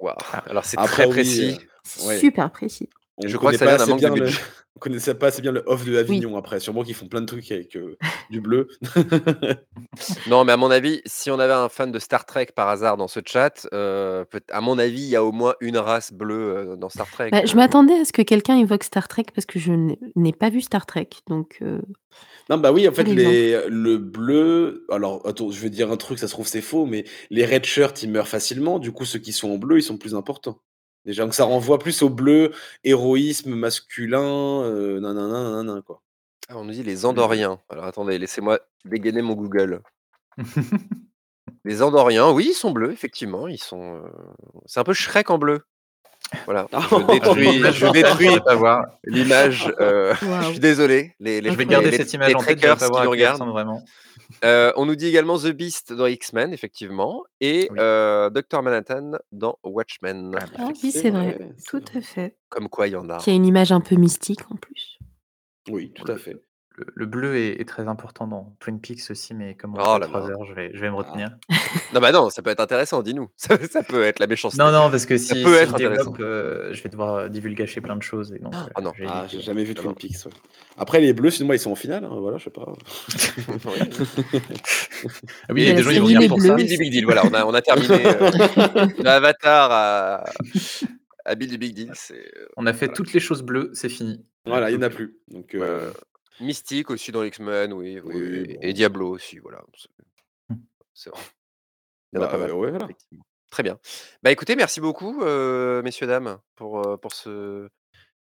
Waouh! Ah, Alors c'est Après très oui, précis. Ouais, super précis. On Je crois que connaît ça pas vient d'un assez manque de bien le [LAUGHS] on connaissait pas assez bien le off de Oui. Avignon après, sûrement qu'ils font plein de trucs avec, heu, du bleu. [LAUGHS] Non, mais à mon avis, si on avait un fan de Star Trek par hasard dans ce chat, peut à mon avis, il y a au moins une race bleue, heu, dans Star Trek, Bah, je m'attendais à ce que quelqu'un évoque Star Trek parce que je n'ai pas vu Star Trek, donc Non, bah, oui, en fait, les le bleu alors attends, je vais dire un truc, ça se trouve c'est faux, mais les red shirts, ils meurent facilement, du coup, ceux qui sont en bleu, ils sont plus importants. Déjà, donc ça renvoie plus au bleu, héroïsme masculin, heu, nanana, nanana, quoi. Ah, on nous dit les Andoriens. Alors attendez, laissez-moi dégainer mon Google. [LAUGHS] Les Andoriens, oui, ils sont bleus, effectivement. Ils sont. euh, C'est un peu Shrek en bleu. Voilà. [LAUGHS] Je détruis, je détruis l'image. euh, [LAUGHS] Je Waouh. suis désolé. Les, les, Je vais garder les- cette image les en tête, je vais trekkers pas qui nous regardent. ressemble vraiment. Euh, on nous dit également The Beast dans X-Men, effectivement, et Oui. euh, Dr Manhattan dans Watchmen. Ah, Ah oui, C'est vrai, vrai, tout à fait. Comme quoi, il y en a. Qui a une image un peu mystique en plus. Oui, tout à fait. Le, le bleu est, est très important dans Twin Peaks aussi, mais comme on Oh là 3 là. heures, je vais, je vais me retenir. Non, bah non, ça peut être intéressant, dis-nous. [LAUGHS] Ça, ça peut être la méchanceté. Non, non, parce que si, peut si être je intéressant. développe, euh, je vais devoir euh, divulgacher plein de choses. Et donc, euh, Ah non. j'ai Ah, j'ai jamais vu Twin. Peaks. ouais. Après, les bleus, sinon, moi, ils sont en finale. hein, voilà, je sais pas. [LAUGHS] [LAUGHS] Oui. Ah oui, il y a des gens qui vont venir pour Bleus. ça. Bill du Big Deal, voilà, on a, on a terminé. euh, Avatar à, à Bill du Big Deal. C'est On a fait Voilà. toutes les choses bleues, c'est fini. Voilà, il n'y en a plus. Donc, euh, Mystique aussi dans X-Men, oui. oui, Oui, et- bon. Et Diablo aussi, voilà. C'est-. C'est vrai. Il y en a bah, pas mal. ouais, voilà. effectivement. Très bien. Bah écoutez, merci beaucoup, euh, messieurs, dames, pour, euh, pour ce,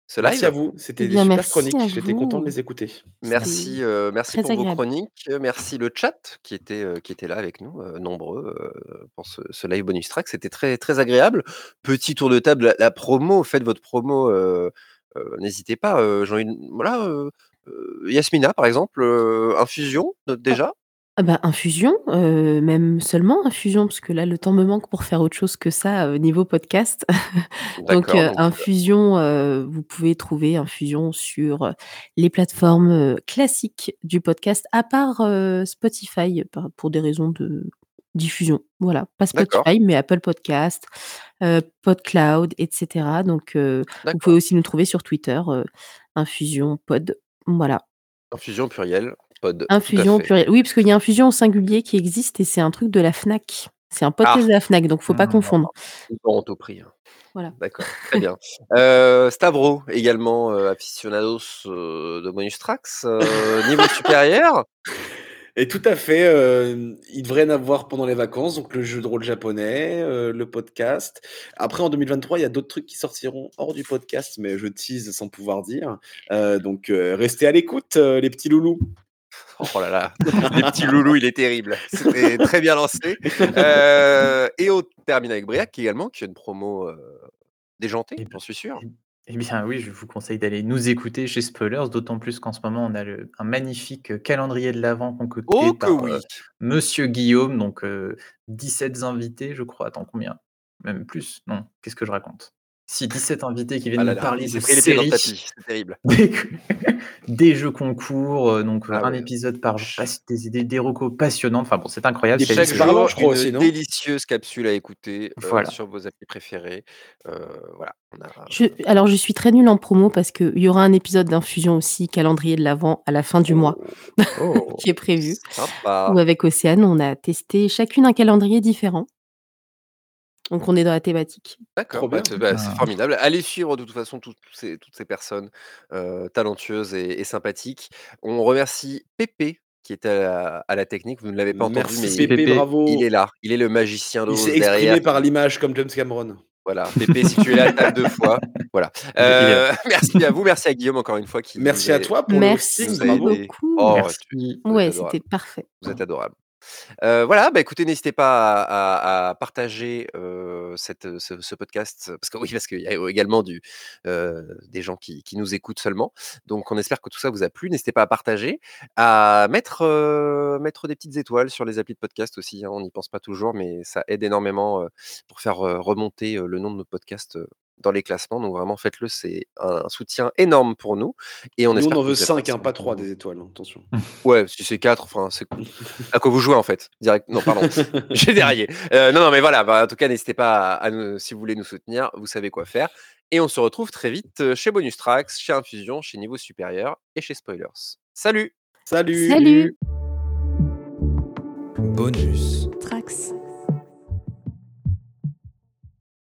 ce live. Merci à vous. C'était Eh des bien, super merci chroniques. à J'étais content de vous. les écouter. Merci, C'était euh, merci très pour vos agréable. chroniques. euh, Merci le chat qui était, euh, qui était là avec nous, euh, nombreux, euh, pour ce, ce live bonus track. C'était très, très agréable. Petit tour de table, la, la promo, faites votre promo. euh, euh, N'hésitez pas. euh, J'ai envie de- voilà, euh, euh, Yasmina, par exemple, euh, Infusion, euh, déjà? Ah bah, infusion, euh, même seulement infusion, parce que là, le temps me manque pour faire autre chose que ça euh, niveau podcast. [LAUGHS] donc, euh, infusion, euh, vous pouvez trouver infusion sur euh, les plateformes euh, classiques du podcast, à part euh, Spotify, pour des raisons de diffusion. Voilà, pas. Spotify, mais Apple Podcast, euh, PodCloud, etc. Donc, euh, vous pouvez aussi nous trouver sur Twitter, euh, infusion pod. Voilà. Infusion pluriel, pod. Infusion pluriel. Oui, parce qu'il y a infusion au singulier qui existe et c'est un truc de la Fnac. C'est un podcast Ah. de la Fnac, donc faut pas Mmh. confondre. Bon, au prix. hein. Voilà. D'accord, très bien. Euh, Stavro, également euh, aficionados euh, de bonus tracks, niveau supérieur. Et tout à fait, euh, il devrait y en avoir pendant les vacances, donc le jeu de rôle japonais, euh, le podcast. Après, en 2023, il y a d'autres trucs qui sortiront hors du podcast, mais je tease sans pouvoir dire. Euh, donc, euh, restez à l'écoute, euh, les petits loulous. [LAUGHS] Oh là là, les petits loulous, il est terrible. C'était très bien lancé. Euh, et on termine avec Briac également, qui a une promo euh, déjantée, j'en suis sûr. Eh bien oui, je vous conseille d'aller nous écouter chez Spoilers, d'autant plus qu'en ce moment, on a le- un magnifique euh, calendrier de l'Avent concocté Oh que par oui. euh, Monsieur Guillaume, donc euh, 17 invités, je crois. Attends, combien? Même plus? Non, qu'est-ce que je raconte? Si, 17 invités qui viennent Ah là nous là, parler de séries, c'est terrible. [LAUGHS] des, des jeux concours, euh, donc euh, Ah un ouais. épisode par jour, des, des, des recos passionnantes. Enfin bon, c'est incroyable. Des c'est Chaque je crois une aussi, non? délicieuse capsule à écouter euh, Voilà. sur vos applis préférés. Euh, voilà, on a... Je, alors, je suis très nulle en promo parce qu'il y aura un épisode d'infusion aussi, calendrier de l'Avent, à la fin du mois, Oh. [LAUGHS] qui est prévu. Sympa. Où avec Océane, on a testé chacune un calendrier différent. Donc, on est dans la thématique. D'accord, bah, bah, c'est Ah. formidable. Allez suivre de toute façon toutes ces, toutes ces personnes euh, talentueuses et, et sympathiques. On remercie Pépé qui était à la, à la technique. Vous ne l'avez pas entendu, Merci mais Pépé, Pépé, bravo. il est là. Il est le magicien Il d'Oz s'est exprimé derrière. par l'image comme James Cameron. Voilà, Pépé, si tu es là, tape deux fois. Voilà. Il il. Euh, [LAUGHS] merci à vous, merci à Guillaume encore une fois. Qui Merci à toi pour le Merci aidé. beaucoup. Oh, Merci. vous êtes ouais, c'était parfait. Vous êtes adorable. Voilà, bah écoutez, n'hésitez pas à, partager ce, podcast, parce que oui, qu'il y a également des gens qui, nous écoutent seulement. Donc, on espère que tout ça vous a plu. N'hésitez pas à partager, à mettre, mettre des petites étoiles sur les applis de podcast aussi. hein, on n'y pense pas toujours, mais ça aide énormément pour faire remonter le nom de nos podcasts dans les classements. Donc, vraiment, faites-le. C'est un soutien énorme pour nous. Et on Nous, espère on en veut vous 5, appréciez. hein, pas 3 des étoiles, hein, attention. [LAUGHS] Ouais, si c'est 4, enfin, c'est [LAUGHS] à quoi vous jouez en fait? Direct. Non, pardon, [LAUGHS] j'ai déraillé. Euh, non, non, mais voilà, bah, en tout cas, n'hésitez pas à, à nous, si vous voulez nous soutenir, vous savez quoi faire. Et on se retrouve très vite euh, chez Bonus Tracks, chez Infusion, chez Niveau Supérieur et chez Spoilers. Salut Salut Salut Bonus. Trax.